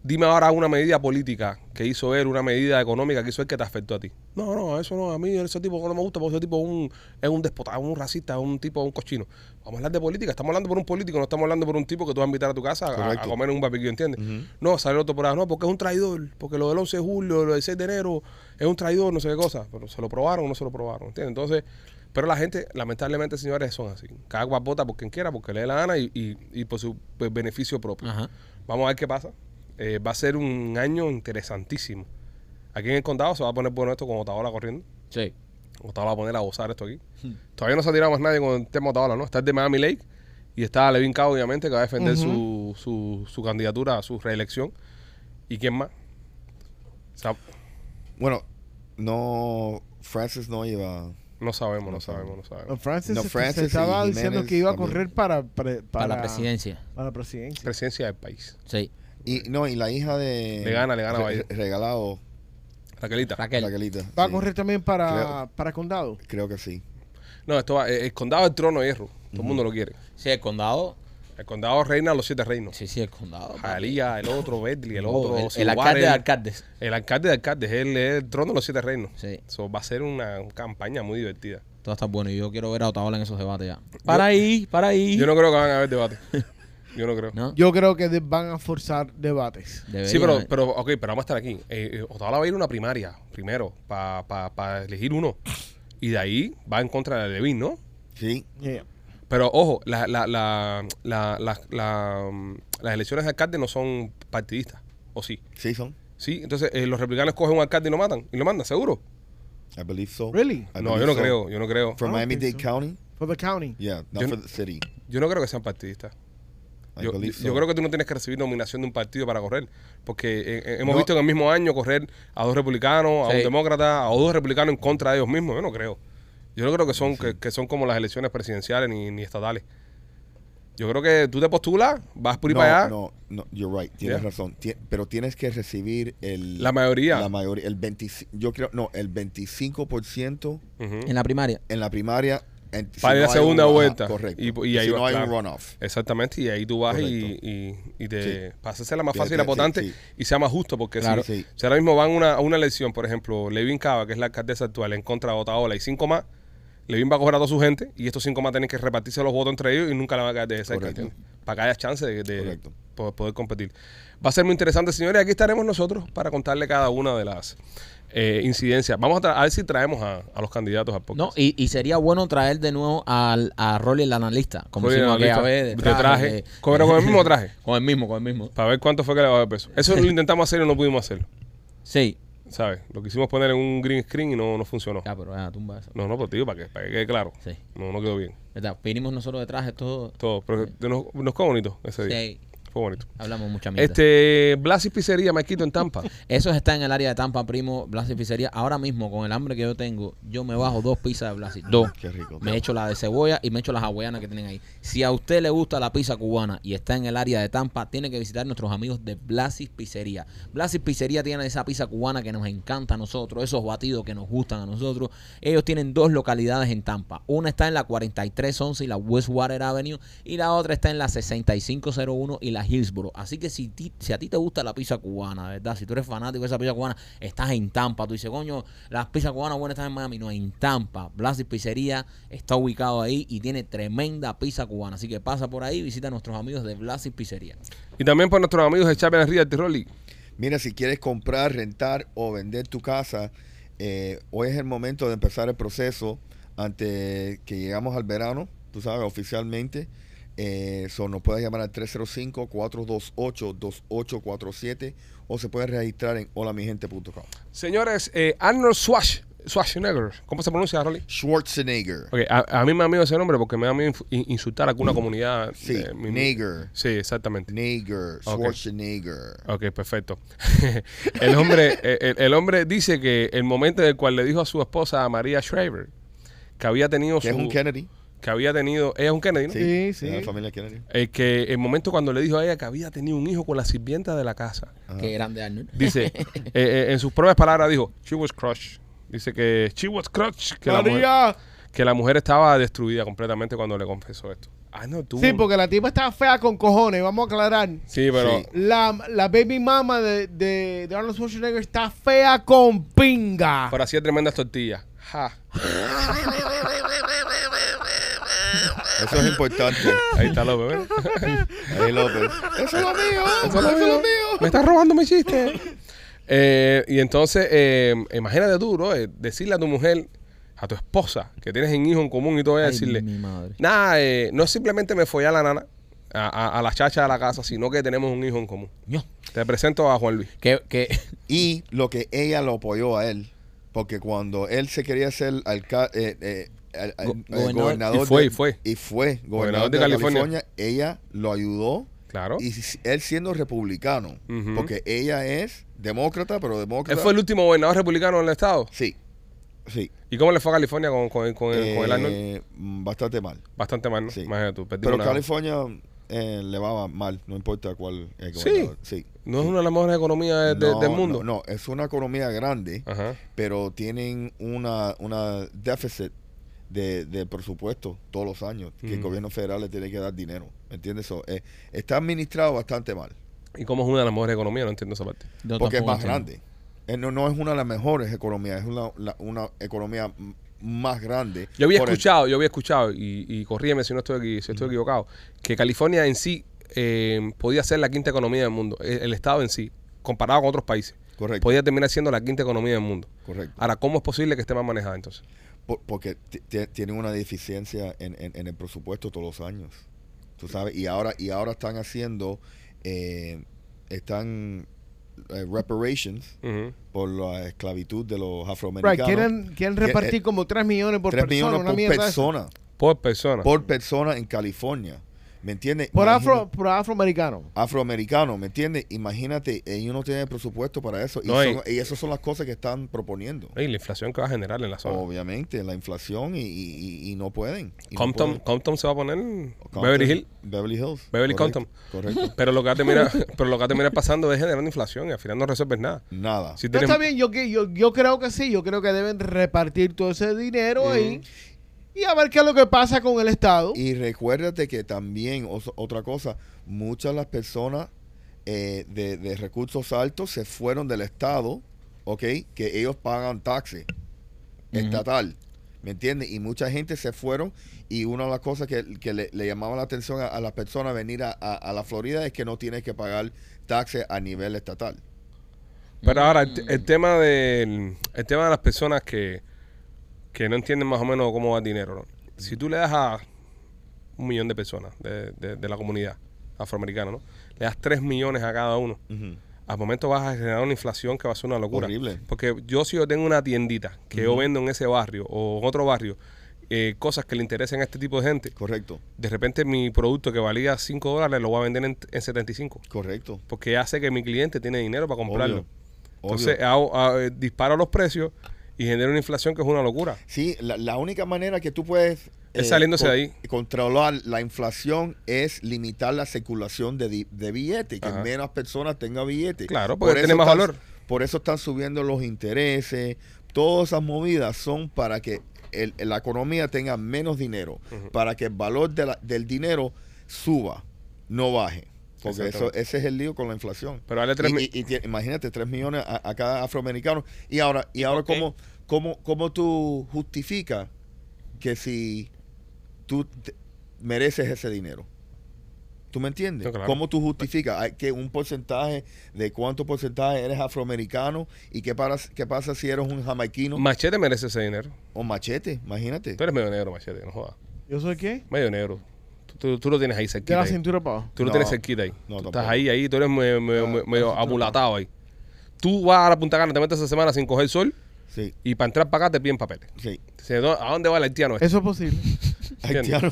Dime ahora una medida política que hizo él, una medida económica que hizo él que te afectó a ti. No, no, eso no, a mí ese tipo no me gusta porque ese tipo es un, es un déspota, es un racista, un tipo, un cochino. Vamos a hablar de política, estamos hablando por un político, no estamos hablando por un tipo que tú vas a invitar a tu casa a- comer un barbecue, ¿entiendes? Ujú. No, sale el otro por ahí, no, porque es un traidor, porque lo del 11 de julio, lo del 6 de enero, es un traidor, no sé qué cosa. Pero se lo probaron o no se lo probaron, ¿entiendes? Entonces, pero la gente, lamentablemente, señores, son así. Cada cual vota por quien quiera, porque le dé la gana y, y- y por su pues, beneficio propio. ajá. Vamos a ver qué pasa. Eh, va a ser un año interesantísimo. Aquí en el condado se va a poner bueno esto con Otaola corriendo. Sí. Otaola va a poner a gozar esto aquí. Todavía no se ha tirado más nadie con el tema Otaola, ¿no? Está el de Miami Lake y está Levin Cow, obviamente, que va a defender su, su, su candidatura a su reelección. ¿Y quién más? O sea, Bueno, no, Francis no iba. no sabemos, no No sabemos, no No, sabemos. Francis No, se- Francis se estaba diciendo que iba a correr para, para, Para, la presidencia. para la presidencia. Presidencia del país. Sí. Y no, y la hija de. Le gana, le gana Re- Biden. Regalado, Raquelita. Raquel. Raquelita. Va a sí. correr también para, Creo- para condado. Creo que sí. No, esto va, eh, el condado del trono de hierro. Todo el mundo lo quiere. Sí, el condado. El condado reina los siete reinos. Sí, sí, el condado. Jalía, el otro, Bentley, el otro. el, alcalde de alcaldes. El alcalde de alcaldes. Él es el trono de los siete reinos. Sí. Eso va a ser una campaña muy divertida. Todo está bueno y yo quiero ver a Otaola en esos debates ya. Para ahí, para ahí. Yo no creo que van a haber debate. Yo no creo. ¿No? Yo creo que de- van a forzar debates. Sí, pero, pero, ok, pero vamos a estar aquí. Eh, eh, va a ir a una primaria primero para elegir uno. Y de ahí va en contra de Levin, ¿no? Sí. Yeah. Pero ojo, la, la, la, la, la- la, las elecciones de alcalde no son partidistas, ¿o sí? Sí, son. Sí, entonces eh, los republicanos cogen un alcalde y lo matan, y lo mandan, seguro. I believe so. Really? I no, believe yo no so. creo, yo no creo. I don't Miami-Dade think so. County? For the county. Yeah, not Yo- for the city. Yo no creo que sean partidistas. I Yo, creo que tú no tienes que recibir nominación de un partido para correr, porque eh, eh, hemos No. visto en el mismo año correr a dos republicanos, a Sí. un demócrata, a dos republicanos en contra de ellos mismos. Yo no creo. Yo no creo que son que, que son como las elecciones presidenciales ni, ni estatales. Yo creo que tú te postulas, vas por ahí no, para allá. no, no, you're right, tienes Yeah. razón. Pero tienes que recibir el... La mayoría. La mayoría, el 25, yo creo, no, el 25% Ujú. En la primaria. en la primaria. En- si Para ir no la un- segunda ajá, vuelta. correcto. Y- y ahí si va, no hay claro. un runoff. Exactamente, y ahí tú vas y, y, y te Sí. para hacerla más fácil y sí, potente sí. y sea más justo, porque Claro. si, ahora mismo van una, a una elección, por ejemplo, Levin Cava, que es la alcaldesa actual, en contra de Otaola y cinco más, Levin va a coger a toda su gente y estos cinco más tienen que repartirse los votos entre ellos y nunca la van a caer de Correcto. ¿entiendes? Para que haya chance de, poder, poder competir. Va a ser muy interesante, señores. Aquí estaremos nosotros para contarle cada una de las eh, incidencias. Vamos a, a ver si traemos a, a los candidatos al No, podcast. y, y sería bueno traer de nuevo al, a Rolly el analista, como Rolly, hicimos aquella vez, de de traje. de- Con- con el mismo traje. Con el mismo, con el mismo. Para ver cuánto fue que le a dar peso. Eso lo intentamos hacer y no pudimos hacerlo. Sí. ¿Sabes? Lo quisimos poner en un green screen y no, no funcionó. Ya, pero tumba eso. No, no, pues tío, para que, para que quede claro. Sí. No, no quedó bien. ¿Verdad? Vinimos nosotros de traje todo. Todo. Pero nos, nos quedó bonito ese día. Sí. Fue bonito. Hablamos mucha mierda. Este, Blas y Pizzería, Maquito en Tampa. Eso está en el área de Tampa, primo, Blas y Pizzería. Ahora mismo, con el hambre que yo tengo, yo me bajo dos pizzas de Blas. y- Dos. Qué rico. Me echo la de cebolla y me echo las hawaianas que tienen ahí. Si a usted le gusta la pizza cubana y está en el área de Tampa, tiene que visitar nuestros amigos de Blasis Pizzería. Blasis Pizzería tiene esa pizza cubana que nos encanta a nosotros, esos batidos que nos gustan a nosotros. Ellos tienen dos localidades en Tampa. Una está en la 4311 y la Westwater Avenue y la otra está en la 6501 y la Hillsboro. Así que si, ti- si a ti te gusta la pizza cubana, ¿verdad? Si tú eres fanático de esa pizza cubana, estás en Tampa. Tú dices, coño, las pizzas cubanas buenas están en Miami. No, en Tampa. Blasis Pizzería está ubicado ahí y tiene tremenda pizza cubana. Así que pasa por ahí visita a nuestros amigos de Blasis Pizzería. y también por nuestros amigos de Champions Realty Rolly. Mira, si quieres comprar, rentar o vender tu casa, eh, hoy es el momento de empezar el proceso antes que llegamos al verano, tú sabes, oficialmente. Eh, so nos puedes llamar al 305-428-2847 o se puede registrar en holamigente.com. Señores, eh, Arnold Schwarz, Schwarzenegger. ¿Cómo se pronuncia, Rolly? Schwarzenegger. Ok, a, a mí me da miedo ese nombre porque me da miedo insultar a alguna comunidad. Sí, de mi- Nager. Sí, exactamente. Nager. Schwarzenegger. Ok, perfecto. el, hombre, eh, el, el hombre dice que el momento en el cual le dijo a su esposa, María Shriver, que había tenido Que es su- un Kennedy. Que había tenido, ella es un Kennedy, ¿no? Sí, sí. la familia Kennedy. Eh, que el momento cuando le dijo a ella que había tenido un hijo con la sirvienta de la casa. Ajá. Que eran de Arnold. Dice, eh, eh, en sus propias palabras dijo, she was crushed. Dice que she was crushed. Que la, mujer, que la mujer estaba destruida completamente cuando le confesó esto. Ah, no, tú. Sí, porque la tipa estaba fea con cojones, vamos a aclarar. Sí, pero... Sí. La, la baby mama de, de, de Arnold Schwarzenegger está fea con pinga. Pero hacía tremendas tortillas. Ja. Eso es importante. Ahí está López, ¿ves? Ahí López. Eso es lo mío. Eso es lo mío. Me estás robando mi chiste. Eh, y entonces, eh, imagínate tú, ¿no? Eh, decirle a tu mujer, a tu esposa, que tienes un hijo en común y todo, y Ay, decirle, mi madre. nada, eh, no simplemente me follé a la nana, a, a- a la chacha de la casa, sino que tenemos un hijo en común. Ño. Te presento a Juan Luis. Que, que, Y lo que ella lo apoyó a él, porque cuando él se quería ser alca- eh, eh, al- al- Go- gobernador. gobernador, Y fue, de- y fue. y fue Gobernador gobernador de de, California. California. ella lo ayudó Claro. y él siendo republicano, porque ella es demócrata, pero Él demócrata. fue el último gobernador republicano del estado. Sí, sí. ¿Y cómo le fue a California con, con, con el, con el Arnold? Eh, mm, bastante mal. Bastante mal, ¿no? sí. Imagínate tú, Pero una- California eh, le va mal, no importa cuál es el Sí. gobernador. Sí. no es una de las mejores economías de- de- No, del mundo. No, no, es una economía grande. Ajá. pero tienen una, una déficit de, de presupuesto todos los años que el gobierno federal le tiene que dar dinero. ¿Me entiendes? So, eh, está administrado bastante mal. Y como es una de las mejores economías, no entiendo esa parte. Yo porque es más entiendo. grande. Eh, no, no es una de las mejores economías, es una, la- una economía más grande. Yo había el- escuchado, yo había escuchado, y, y corrígeme si no estoy, aquí, si estoy equivocado, que California en sí eh, podía ser la quinta economía del mundo. El, el estado en sí, comparado con otros países, correcto, podía terminar siendo la quinta economía del mundo. correcto. Ahora, ¿cómo es posible que esté más manejada entonces? Por- porque ti- ti- tienen una deficiencia en, en- en el presupuesto todos los años. Tú sabes, y ahora, y ahora están haciendo, eh, están eh, reparations por la esclavitud de los Right, afroamericanos. quieren, quieren Que, repartir eh, como 3 millones por 3 persona. millones por esa. persona, Por persona. por persona en California. ¿Me entiendes? Por, afro, por afroamericano. afroamericano, ¿me entiendes? Imagínate, ellos no tienen presupuesto para eso. Y, No, y- son- y esas son las cosas que están proponiendo. Y la inflación que va a generar en la zona. Obviamente, la inflación y, y- y- y no pueden. y no Compton, pueden. Compton se va a poner Compton, Beverly Hills. Beverly Hills. Beverly correcto, Compton. Correcto. Pero lo que va a terminar, pero lo que va a terminar pasando es generando inflación y al final no resuelves nada. Nada. Si No, está bien, yo, que- yo, yo creo que sí, yo creo que deben repartir todo ese dinero ahí y a ver qué es lo que pasa con el Estado. Y recuérdate que también, os- otra cosa, muchas de las personas eh, de, de recursos altos se fueron del Estado, ¿ok? Que ellos pagan taxes estatal, ¿me entiendes? Y mucha gente se fueron y una de las cosas que, que le, le llamaba la atención a, a las personas venir a, a- a la Florida es que no tienes que pagar taxes a nivel estatal. Pero ahora, el, el tema del, el tema de las personas que, que no entienden más o menos cómo va el dinero, ¿no? Si tú le das a un millón de personas de, de- de la comunidad afroamericana, ¿no? Le das 3 millones a cada uno. Al momento vas a generar una inflación que va a ser una locura. Horrible. Porque yo si yo tengo una tiendita que yo vendo en ese barrio o en otro barrio, eh, cosas que le interesen a este tipo de gente, Correcto, de repente mi producto que valía 5 dólares lo voy a vender en, en 75. correcto. Porque sé que mi cliente tiene dinero para comprarlo. Obvio, Entonces obvio. hago- eh, disparo los precios y genero una inflación que es una locura. Sí, la, la única manera que tú puedes eh, Es saliéndose de ahí. controlar la inflación es limitar la circulación de, de billetes, que Ajá. menos personas tengan billetes. Claro, porque eso tiene más están- valor. Por eso están subiendo los intereses. Todas esas movidas son para que el- la economía tenga menos dinero, para que el valor de la- del dinero suba, no baje. Porque eso, ese es el lío con la inflación. Pero dale tres Y- mil- y- y tie- imagínate, 3 millones a, a cada afroamericano. Y ahora, y ahora? ¿cómo, cómo, cómo tú justificas que si tú te- mereces ese dinero? ¿Tú me entiendes? Claro. ¿Cómo tú justificas Hay que un porcentaje de cuánto porcentaje eres afroamericano y qué, para, qué pasa si eres un jamaiquino Machete merece ese dinero. o machete? Imagínate. Tú eres medio negro, Machete, no jodas. ¿Yo soy qué? Medio negro. Tú, tú- lo tienes ahí De cerquita. la ahí. cintura para abajo. Tú lo No. tienes cerquita ahí. No, tú tampoco. estás ahí, ahí. Tú eres medio, medio, Ah, medio- la medio ahí. Tú vas a la Punta Cana, te metes esa semana sin coger sol Sí, y para entrar para acá te piden papeles. sí. Dice, "¿Dó- ¿A dónde va el haitiano este? Eso es posible. Haitiano.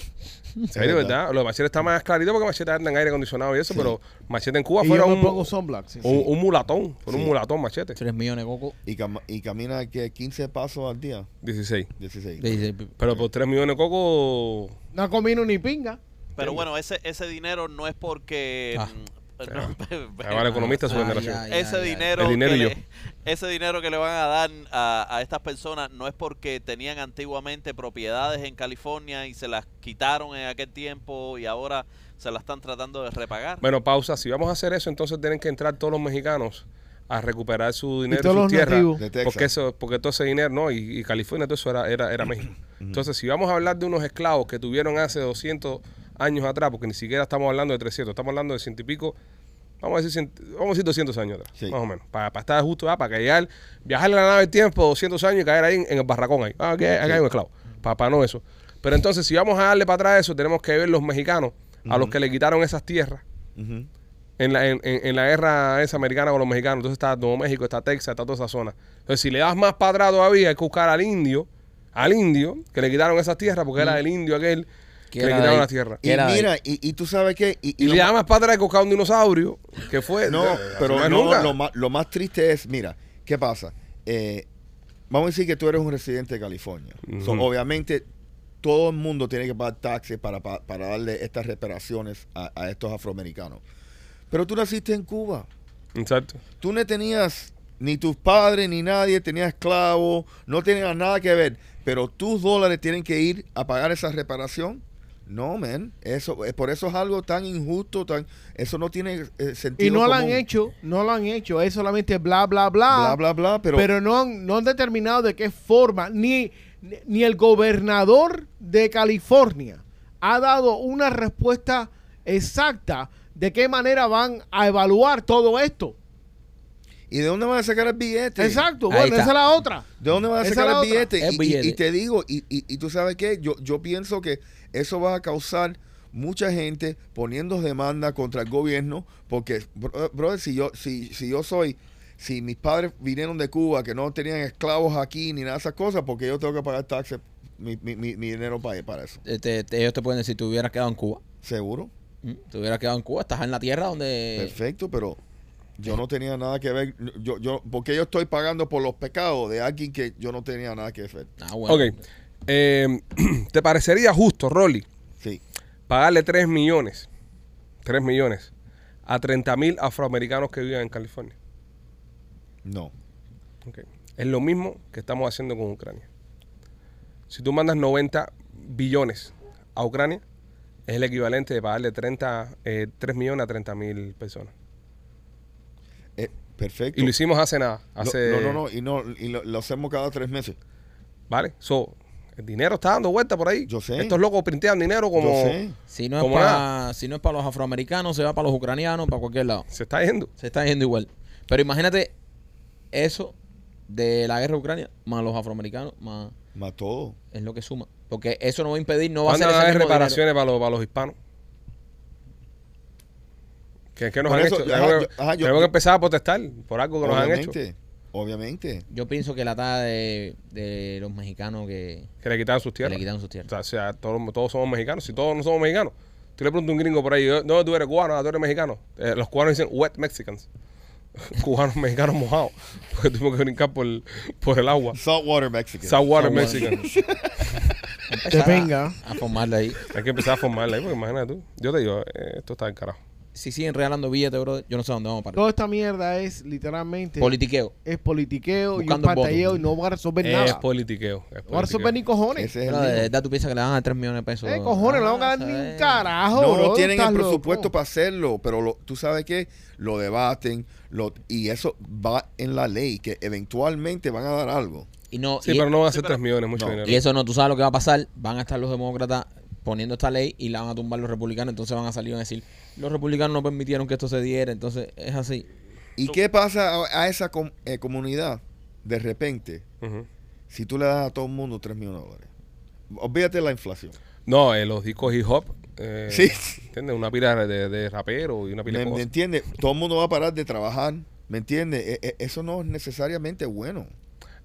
En serio, ¿verdad? Lo de Machete está más clarito porque Machete anda en aire acondicionado y eso, Sí. pero Machete en Cuba y fuera yo un, pongo sunblock. sí. un, un mulatón. Fuera un mulatón, Machete. 3 millones de coco. Y, cam- y camina que 15 pasos al día. 16. 16. Dice, Pero por 3 millones de coco... No comino ni pinga. Pero bueno, ese, ese dinero no es porque... Ah. mm, no, va el economista su generación. ay, ese ay, dinero, que le, ese dinero que le van a dar a, a estas personas no es porque tenían antiguamente propiedades en California y se las quitaron en aquel tiempo y ahora se las están tratando de repagar. Bueno, pausa. Si vamos a hacer eso, entonces tienen que entrar todos los mexicanos a recuperar su dinero y, todos su los tierra. nativos. De Texas. Porque eso, porque todo ese dinero, no, y, y California, todo eso era, era, era México. Entonces, si vamos a hablar de unos esclavos que tuvieron hace 200 años atrás, porque ni siquiera estamos hablando de 300, estamos hablando de ciento y pico, vamos a decir, vamos a decir 200 años atrás, Sí. más o menos, para, estar justo, ah, para llegar, viajar en la nave del tiempo 200 años y caer ahí en, en el barracón ahí. Ah, hay- aquí hay un esclavo. Para, no eso. Pero entonces, si vamos a darle para atrás eso, tenemos que ver los mexicanos, a los que le quitaron esas tierras, en la, en, en- en la guerra esa americana con los mexicanos. Entonces está Nuevo México, está Texas, está toda esa zona. Entonces, si le das más para atrás todavía, hay que buscar al indio, al indio, que le quitaron esas tierras, porque era el indio aquel que, le quitaron tierras. Que Y era mira, y, y tú sabes qué. Y, Y, lo le das más para atrás, buscar un dinosaurio, que fue. No, pero no, nunca. lo, más, lo más triste es, mira, ¿qué pasa? Eh, vamos a decir que tú eres un residente de California. So, Ujú. obviamente, todo el mundo tiene que pagar taxes para, pa- para darle estas reparaciones a, a estos afroamericanos. Pero tú naciste en Cuba. Exacto. Tú no tenías ni tus padres ni nadie tenía esclavos, no tenían nada que ver, pero tus dólares tienen que ir a pagar esa reparación. No, man, eso, eh, por eso es algo tan injusto, tan, eso no tiene eh, sentido. Y no lo han hecho, no lo han hecho, es solamente bla, bla, bla. bla, bla, bla, pero, pero no, han, no han determinado de qué forma, ni, ni el gobernador de California ha dado una respuesta exacta de qué manera van a evaluar todo esto. ¿y de dónde van a sacar el billete? Exacto, Ahí bueno, está. esa es la otra. ¿De dónde van a Esa sacar el billete? Y- y- billete. Y, te digo, y, y- y tú sabes qué, yo, yo pienso que eso va a causar mucha gente poniendo demanda contra el gobierno, porque, bro- brother, si yo, si, si yo soy, si mis padres vinieron de Cuba, que no tenían esclavos aquí ni nada de esas cosas, porque yo tengo que pagar taxes, mi, mi, mi, mi dinero para, para eso. Eh, ellos te pueden decir, te hubieras quedado en Cuba. Seguro, ¿Mm? Te hubieras quedado en Cuba, estás en la tierra donde... perfecto, pero yo no tenía nada que ver, yo, yo, porque yo estoy pagando por los pecados de alguien que yo no tenía nada que ver. Ah, bueno. Ok. Eh, ¿Te parecería justo, Rolly, Sí, pagarle 3 millones, 3 millones a 30 mil afroamericanos que viven en California? no. Ok. Es lo mismo que estamos haciendo con Ucrania. Si tú mandas 90 billones a Ucrania, es el equivalente de pagarle 30, eh, 3 millones a 30 mil personas. Eh, perfecto. Y lo hicimos hace nada. Hace, No, no, no, y, no, y lo, lo hacemos cada tres meses. ¿Vale? So, el dinero está dando vuelta por ahí. Yo sé. Estos locos printean dinero como... Yo sé. Si no, es para, si no es para los afroamericanos, se va para los ucranianos, para cualquier lado. Se está yendo. Se está yendo igual. Pero imagínate eso de la guerra de Ucrania, más los afroamericanos, más Más todo. es lo que suma. Porque eso no va a impedir, no va a ¿Cuándo ser ese mismo reparaciones para los, para los hispanos? ¿Qué, qué nos Por han eso, hecho? ajá, Tenemos, yo- que, ajá, yo- tenemos que empezar a protestar por algo que nos han hecho. Obviamente. Yo pienso que la talla de, de los mexicanos que, Que le quitaron sus que tierras. le quitaron sus O tierras. sea, o sea, todos, todos somos mexicanos. Si todos no somos mexicanos. Tú le preguntas a un gringo por ahí, no, tú eres cubano, ah, tú eres mexicano. Eh, los cubanos dicen wet Mexicans. Cubanos mexicanos mojados. Porque tuvimos que brincar por, por el agua. Saltwater Mexican. Saltwater Saltwater. Mexican. Empezar Te venga. A, a formarla ahí. Hay que empezar a formarla ahí, porque imagínate tú. Yo te digo, eh, esto está en carajo. Si siguen regalando billetes, bro, yo no sé dónde vamos a parar. Toda esta mierda es literalmente Politiqueo. es politiqueo y un Buscando pantalleo votos. y no va a resolver Es nada. politiqueo. es No va a resolver ni politiqueo. cojones. Ese es el Pero de verdad tú piensas que le van a dar 3 millones de pesos. Eh, cojones, no le van a dar Ah, ni un carajo. No, bro, no tienen el loco. presupuesto para hacerlo, pero lo- tú sabes que lo debaten lo, y eso va en la ley, que eventualmente van a dar algo. Y no, Sí, y, pero no van a Sí, ser pero- 3 millones, mucho No. dinero. y eso no, tú sabes lo que va a pasar. Van a estar los demócratas poniendo esta ley y la van a tumbar los republicanos. Entonces van a salir y van a decir, los republicanos no permitieron que esto se diera. Entonces es así. ¿Y So- qué pasa a, a esa com- eh, comunidad de repente si tú le das a todo el mundo 3 millones de dólares? Olvídate de la inflación. No, eh, los discos hip hop. Eh, Sí. ¿Entiendes? Una pila de, de rapero y una pila ¿Me, de me entiendes? Todo el mundo va a parar de trabajar. ¿Me entiendes? E- e- eso no es necesariamente bueno.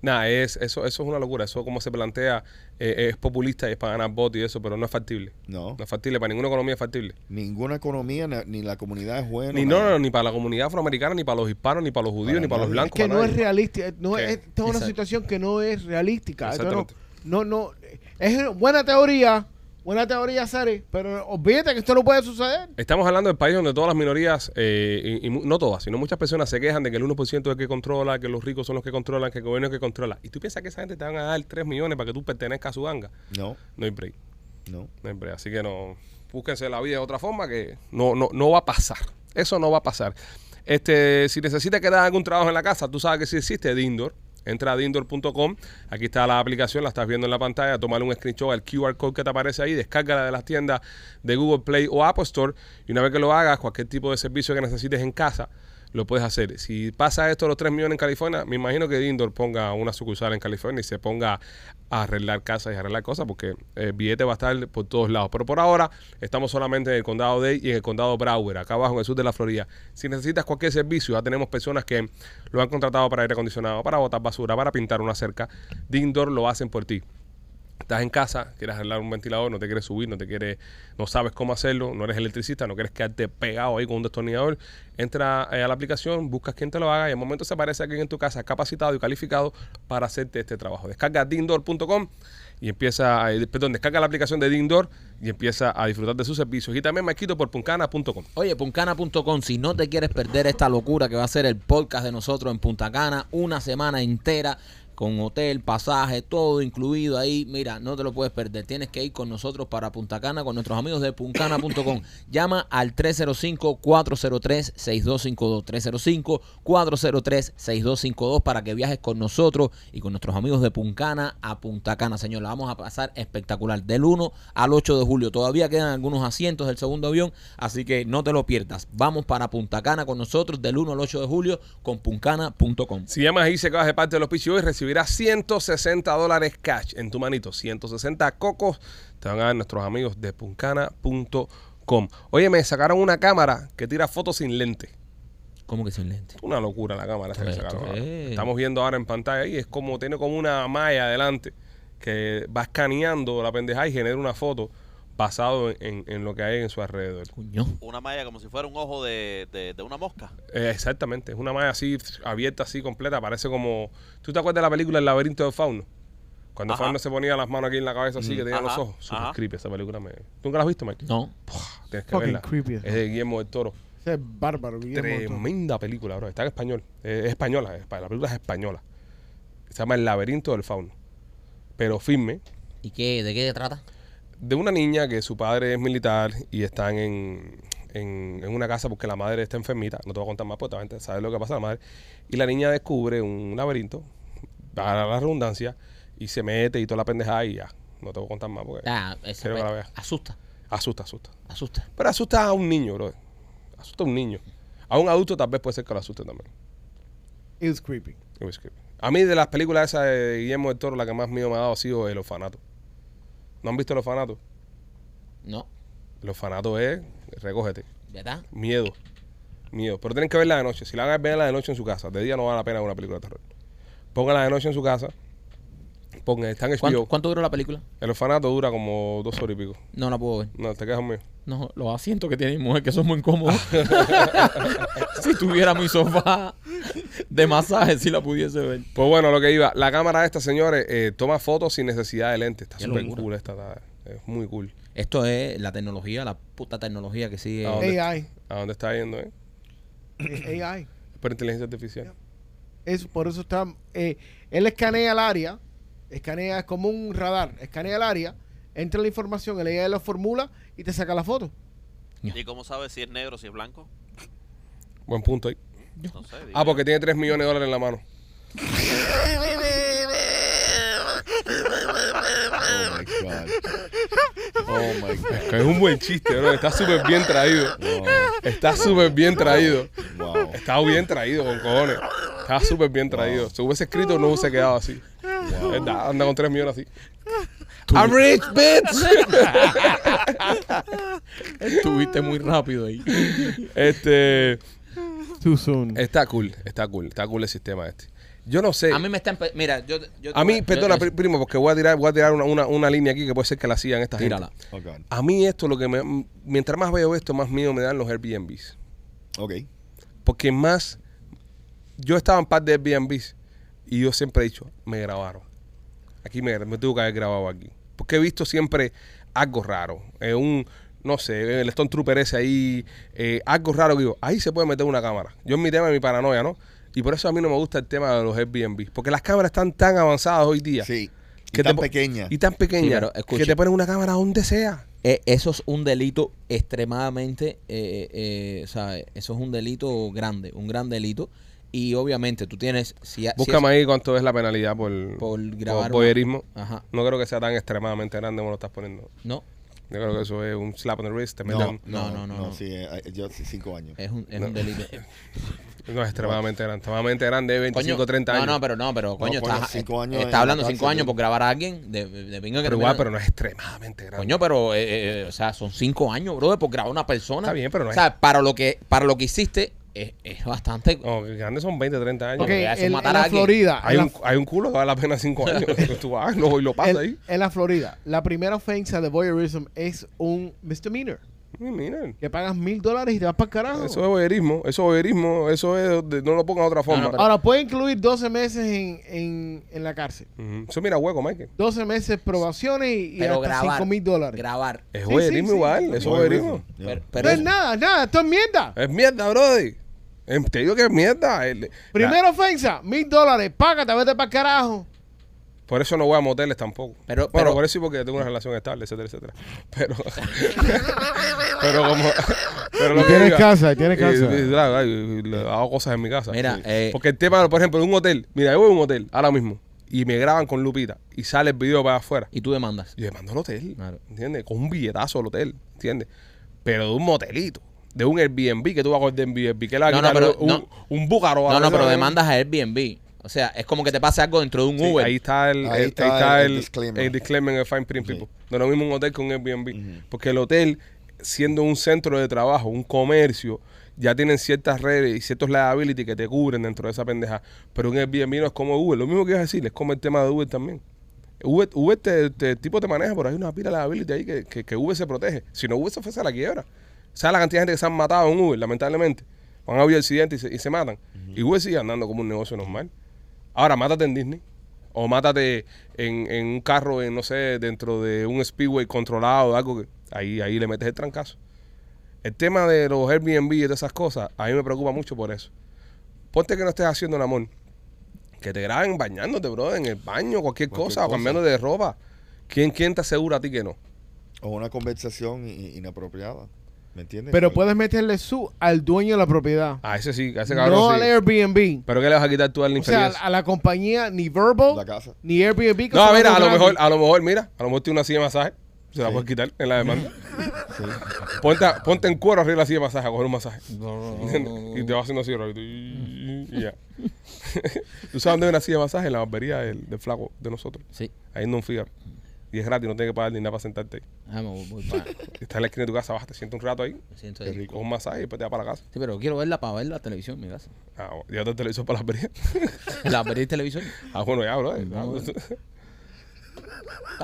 Nada, es, eso, eso es una locura. Eso como se plantea eh, es populista y es para ganar votos y eso, pero no es factible. No. No es factible, para ninguna economía es factible. Ninguna economía na- ni la comunidad es buena. Ni no, no, no, ni para la comunidad afroamericana, ni para los hispanos, ni para los judíos, Para ni para los nadie. Es blancos. que para no es nadie. realista. No ¿Qué? es, esta es una Exacto. situación que no es realística. Esto no, Exactamente. no, no. Es buena teoría. Buena teoría, Sari. Pero olvídate que esto no puede suceder. Estamos hablando del país donde todas las minorías, eh, y, no todas, sino muchas personas se quejan de que el 1% es el que controla, que los ricos son los que controlan, que el gobierno es el que controla. Y tú piensas que esa gente te van a dar 3 millones para que tú pertenezcas a su ganga. No, No hay break. no. No hay break. Así que no, búsquense la vida de otra forma que no, no, no va a pasar. Eso no va a pasar. Este, si necesitas que te haga algún trabajo en la casa, tú sabes que sí existe Dindor. Entra a dindor.com, aquí está la aplicación, la estás viendo en la pantalla, tómale un screenshot al QR code que te aparece ahí, descárgala de las tiendas de Google Play o Apple Store y una vez que lo hagas, cualquier tipo de servicio que necesites en casa, lo puedes hacer. Si pasa esto los 3 millones en California, me imagino que Dindor ponga una sucursal en California y se ponga a arreglar casas y arreglar cosas porque el billete va a estar por todos lados. Pero por ahora estamos solamente en el condado Dade y en el condado Broward, acá abajo en el sur de la Florida. Si necesitas cualquier servicio, ya tenemos personas que lo han contratado para aire acondicionado, para botar basura, para pintar una cerca. Dindor lo hacen por ti. Estás en casa, quieres arreglar un ventilador, no te quieres subir, no te quieres, no sabes cómo hacerlo, no eres electricista, no quieres quedarte pegado ahí con un destornillador. Entra eh, a la aplicación, buscas quién te lo haga y al momento se aparece alguien en tu casa capacitado y calificado para hacerte este trabajo. Descarga dindor.com y empieza, eh, perdón, descarga la aplicación de Dindor y empieza a disfrutar de sus servicios. Y también me quito por puncana.com. Oye, puncana.com, si no te quieres perder esta locura que va a ser el podcast de nosotros en Punta Cana, una semana entera con hotel, pasaje, todo incluido ahí. Mira, no te lo puedes perder. Tienes que ir con nosotros para Punta Cana, con nuestros amigos de puncana.com. Llama al 305-403-6252. 305-403-6252 para que viajes con nosotros y con nuestros amigos de Puncana a Punta Cana, señor. La vamos a pasar espectacular. Del 1 al 8 de julio. Todavía quedan algunos asientos del segundo avión, así que no te lo pierdas. Vamos para Punta Cana con nosotros del 1 al 8 de julio con puncana.com. Si llamas dice que vas de parte de los PCO y recibirás 160 dólares cash en tu manito. 160 cocos te van a dar nuestros amigos de puncana.com. Oye, me sacaron una cámara que tira fotos sin lente. ¿Cómo que sin lente? Una locura la cámara que sacaron. Estamos viendo ahora en pantalla y es como, tiene como una malla adelante que va escaneando la pendeja y genera una foto basado en, en- lo que hay en su alrededor. Una malla como si fuera un ojo de, de- de una mosca. Eh, exactamente, es una malla así abierta, así completa, parece como... ¿Tú te acuerdas de la película El laberinto del fauno? Cuando Ajá. fauno se ponía las manos aquí en la cabeza así, Mm. que tenía los ojos. Super ajá. creepy esa película. Me... ¿Tú nunca la has visto, Mike? No. Tienes que verla. creepy. Es de Guillermo del Toro. Ese es bárbaro. Guillermo. Tremenda película, bro. Está en español. Eh, es española. es- la película es española. Se llama El laberinto del fauno. Pero firme. ¿Y qué? ¿De qué trata? De una niña que su padre es militar y están en, en, en una casa porque la madre está enfermita. No te voy a contar más porque también sabes lo que pasa a la madre. Y la niña descubre un laberinto, para la redundancia, y se mete y toda la pendejada y ya. No te voy a contar más porque Ah, Quiero que la pe- veas. asusta, asusta, asusta. asusta. Pero asusta a un niño, bro. Asusta a un niño. A un adulto tal vez puede ser que lo asuste también. It was creepy. It was creepy. A mí de las películas esas de Guillermo del Toro, la que más miedo me ha dado ha sido El Orfanato. ¿No han visto El Orfanato? No, El Orfanato es, recógete, ¿verdad? miedo. Miedo. Pero tienen que verla de noche. Si la van a ver de noche en su casa, de día no vale la pena ver una película de terror. Pónganla de noche en su casa. Pongan, están en ¿Cuánto, HBO. cuánto duró la película? El orfanato dura como dos horas y pico. No la puedo ver. No, te quedas mío. No, los asientos que tiene mi mujer que son muy incómodos. si tuviera mi sofá de masaje, si la pudiese ver. Pues bueno, lo que iba. La cámara esta, señores, eh, toma fotos sin necesidad de lente. Está súper cool esta. está- es muy cool. Esto es la tecnología, la puta tecnología que sigue. ¿dónde? AI. ¿A dónde está yendo, eh? Es AI. Por inteligencia artificial. Es, por eso está. eh, él escanea el área. Escanea como un radar. Escanea el área. Entra la información. El AI lo formula y te saca la foto. ¿Y cómo sabes si es negro, si es blanco? Buen punto ahí. No sé. Ah, porque tiene 3 millones de dólares en la mano. Oh my God. Oh my God. Que es un buen chiste, bro. Está súper bien traído. Wow. Está súper bien traído. Wow. Está bien traído, con cojones. Está súper bien traído. Si hubiese escrito, no hubiese quedado así. ¿Verdad? Anda con 3 millones así. I'm rich, bitch. Estuviste muy rápido ahí. Este. Too soon. Está cool, está cool. Está cool el sistema este. Yo no sé. A mí me está... empe- Mira, yo... A mí, perdona, yo- primo, porque voy a tirar, voy a tirar una, una, una línea aquí que puede ser que la sigan esta Tírala. gente. Oh. A mí esto, lo que me... Mientras más veo esto, más miedo me dan los Airbnbs. Ok. Porque más... Yo estaba en par de Airbnbs y yo siempre he dicho, me grabaron. Aquí me, me tuve que haber grabado aquí. Porque he visto siempre algo raro. Eh, un, no sé, el Stone Trooper ese ahí, eh, algo raro que digo, ahí se puede meter una cámara. Yo en mi tema, en mi paranoia, ¿no? Y por eso a mí no me gusta el tema de los Airbnb. Porque las cámaras están tan avanzadas hoy día. Sí. que Y tan te po- pequeña. Y tan pequeñas Sí, que te ponen una cámara donde sea. Eh, eso es un delito extremadamente, eh, eh, o sea, eso es un delito grande, un gran delito. Y obviamente tú tienes, si, si Búscame es ahí cuánto es la penalidad por, por grabar por Ajá, No creo que sea tan extremadamente grande como lo estás poniendo. no, Yo creo que eso es un slap on the wrist. Te No, metan- no, No, no, no, no, no. sí, eh, yo sí, cinco años. es un, es No. un delito. No es extremadamente grande. Extremadamente grande de 25, Coño, 30 años. No, no, pero no, pero coño, coño, estás, cinco años está hablando la cinco años por grabar a alguien de, de pinga que pero igual, pero no es extremadamente grande. Coño, pero, eh, eh, o sea, son cinco años, brother, por grabar a una persona. Está bien, pero no O es- sea, para lo que, para lo que hiciste, es, es bastante. No, que grandes son 20, 30 años. Porque eso matar en a la alguien. Florida. Hay en un, hay un culo que vale la pena 5 años. Tú vas, no, y lo pasas en- ahí. en la Florida, la primera ofensa de voyeurism es un misdemeanor. Miren. Que pagas mil dólares y te vas para el carajo. Eso es boyerismo, eso es boyerismo, eso es, de- no lo pongan de otra forma. no, pero- Ahora, puede incluir 12 meses en, en, en la cárcel. Ujú. Eso mira hueco, Michael. 12 meses probaciones y, y Pero hasta grabar. 5 mil dólares. Grabar. Es Sí, boyerismo sí, sí. igual, eso es boyerismo. Yeah. Pero, No pero es nada, nada, esto es mierda. Es mierda, brother. Em, Te digo que es mierda. El- Primera ofensa, mil dólares, págate, vete para el carajo. Por eso no voy a moteles tampoco. Pero- bueno, pero- por eso sí, porque tengo una relación estable, etcétera, etcétera. Pero, pero como. Pero lo que tienes diga- casa, y tienes casa. y- claro, y le hago cosas en mi casa. Mira, Sí. eh, porque el tema, por ejemplo, de un hotel. Mira, yo voy a un hotel ahora mismo y me graban con Lupita y sale el video para afuera. y tú demandas. Y le mando al hotel, Claro. ¿entiendes? Con un billetazo al hotel, ¿entiendes? Pero de un motelito, de un Airbnb, que tú vas a coger de Airbnb, que le va a No, no, pero un, no. un búcaro. No, no, pero demandas a Airbnb. O sea, es como que te pase algo dentro de un Sí, Uber. ahí está el, Ahí el- está ahí está el- el disclaimer. el disclaimer en el Fine Print Sí. People. No es lo mismo un hotel que un Airbnb. Porque el hotel, siendo un centro de trabajo, un comercio, ya tienen ciertas redes y ciertos liability que te cubren dentro de esa pendeja. Pero un Airbnb no es como Uber. Lo mismo que ibas a decir, es como el tema de Uber también. Uber, Uber te, te- tipo te maneja, pero hay una pila de liability ahí que, que, que Uber se protege. Si no, Uber se fuese a la quiebra. ¿Sabes la cantidad de gente que se han matado en Uber, lamentablemente? Van a haber accidentes y se, y se matan. Y Uber sigue andando como un negocio normal. Ahora, mátate en Disney. O mátate en, en un carro, en, no sé, dentro de un speedway controlado, algo que ahí, ahí le metes el trancazo. El tema de los Airbnb y de esas cosas, a mí me preocupa mucho por eso. Ponte que no estés haciendo el amor. Que te graben bañándote, bro, en el baño, cualquier, Cualquier cosa, o cosa. cambiando de ropa. ¿Quién, ¿Quién te asegura a ti que no? O una conversación inapropiada. ¿Me entiendes? Pero puedes meterle su al dueño de la propiedad. A ese sí, a ese cabrón No sí. al Airbnb. ¿Pero qué le vas a quitar tú al O sea, a la compañía ni Verbal, La casa. ni Airbnb. que No, son mira, a lo mejor, a lo mejor, mira, a lo mejor tiene una silla de masaje. Se la Sí. puedes quitar en la demanda. Sí. Ponte, ponte en cuero arriba de la silla de masaje a coger un masaje. Y te vas haciendo así, rapidito, y y ya. ¿Tú sabes dónde hay una silla de masaje? En la barbería del, del flaco de nosotros. Sí. Ahí en Don Fígaro. Y es gratis, no tienes que pagar ni nada para sentarte ahí. Ah, me voy, voy pa- Estás en la esquina de tu casa, vas, te sientas un rato ahí, me siento ahí. rico. coges un masaje y después te vas para la casa. Sí, pero quiero verla para ver la televisión en mi casa. Ah, bueno, llévate el televisor para la barbería. La en televisión. Ah, bueno, ya, bro. No. Está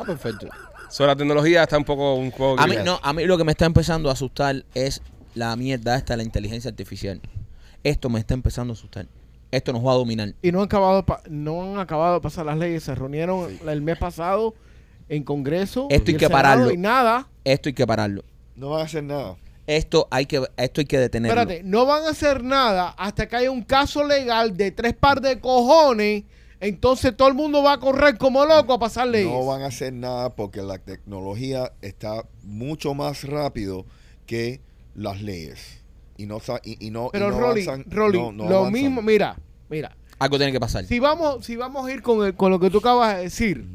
perfecto. So, la tecnología está un poco... Un poco A mí, no, a mí lo que me está empezando a asustar es la mierda esta, la inteligencia artificial. Esto me está empezando a asustar. Esto nos va a dominar. Y no han acabado, pa- no han acabado de pasar las leyes. Se reunieron el mes pasado en Congreso. Esto hay que Senado pararlo. Y nada. Esto hay que pararlo. No van a hacer nada. Esto hay que, esto hay que detenerlo. Espérate, no van a hacer nada hasta que haya un caso legal de tres par de cojones. Entonces todo el mundo va a correr como loco a pasar leyes. No van a hacer nada porque la tecnología está mucho más rápido que las leyes. Y no, sa- y, y no, y Pero no Rolly, avanzan- Rolly, no- no lo avanzan. mismo, mira, mira. Algo tiene que pasar. Si vamos, si vamos a ir con, el- con lo que tú acabas de decir,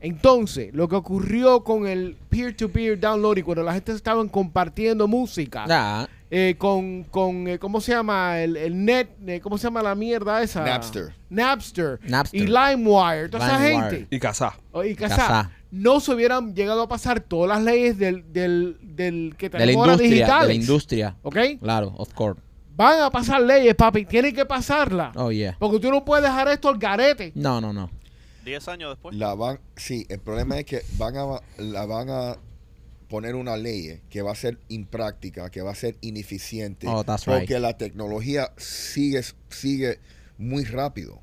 entonces lo que ocurrió con el peer-to-peer downloading, cuando la gente estaban compartiendo música, eh, con, con eh, ¿cómo se llama? El, el net, eh, ¿cómo se llama la mierda esa? Napster. Napster. Napster. Y LimeWire, toda esa gente. Y casá. Oh, Y Casá. Casá. No se hubieran llegado a pasar todas las leyes del, del, del que De la tenemos ahora industria. De digitales. la industria. ¿Ok? Claro, of course. Van a pasar leyes, papi. Tienen que pasarlas. Oh, yeah. Porque tú no puedes dejar esto al garete. No, no, no. Diez años después. La van, sí, el problema es que van a, la van a poner una ley que va a ser impráctica, que va a ser ineficiente, Oh, that's porque right. la tecnología sigue, sigue muy rápido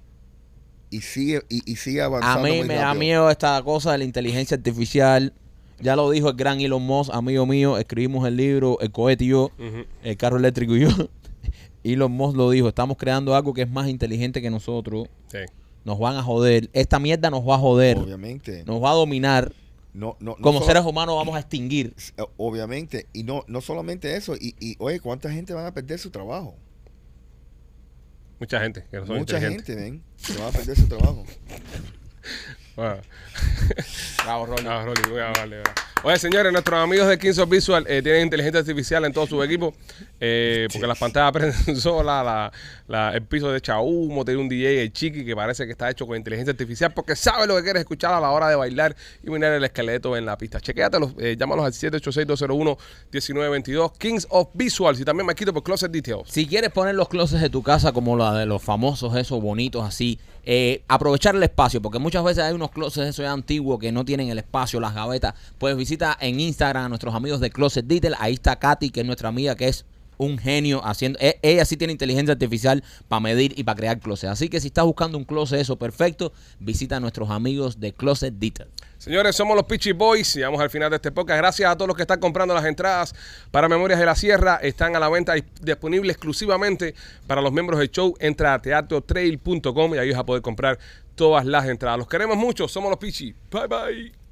y sigue y, y sigue A avanzando mí muy me da miedo esta cosa de la inteligencia artificial. Ya lo dijo el gran Elon Musk, amigo mío. Escribimos el libro, el cohete y yo, el carro eléctrico y yo. Elon Musk lo dijo. Estamos creando algo que es más inteligente que nosotros. Sí. Nos van a joder. Esta mierda nos va a joder. Obviamente. Nos va a dominar. No, no, no Como solo- seres humanos vamos a extinguir. eh, Obviamente. Y no, no solamente eso. Y, y, oye, ¿cuánta gente van a perder su trabajo? Mucha gente que no son Mucha gente, ven. Se van a perder su trabajo. Bravo, Rolly. Rolly, voy a darle. Oye, señores, nuestros amigos de Kings of Visual eh, tienen inteligencia artificial en todo su equipo. eh, porque las pantallas prenden sola, la, la- el piso de echa humo, tiene un DJ, el chiqui, que parece que está hecho con inteligencia artificial, porque sabe lo que quieres escuchar a la hora de bailar y mirar el esqueleto en la pista. Chequéatelos, eh, llámalos al 786-201-1922, Kings of Visuals, y también me quito por Closet Details. Si quieres poner los closets de tu casa como la de los famosos, esos bonitos así, eh, aprovechar el espacio, porque muchas veces hay unos closets esos ya antiguos que no tienen el espacio, las gavetas. Pues visita en Instagram a nuestros amigos de Closet Detail. Ahí está Katy, que es nuestra amiga, que es un genio haciendo. e- Ella sí tiene inteligencia artificial para medir y para crear closets. Así que si estás buscando un closet eso perfecto, visita a nuestros amigos de Closet Detail. Señores, somos los Pitchy Boys. Llegamos al final de este podcast. Gracias a todos los que están comprando las entradas para Memorias de la Sierra. Están a la venta y disponibles exclusivamente para los miembros del show. Entra a teatrotrail.com y ahí vas a poder comprar todas las entradas. Los queremos mucho. Somos los Pitchy. Bye bye.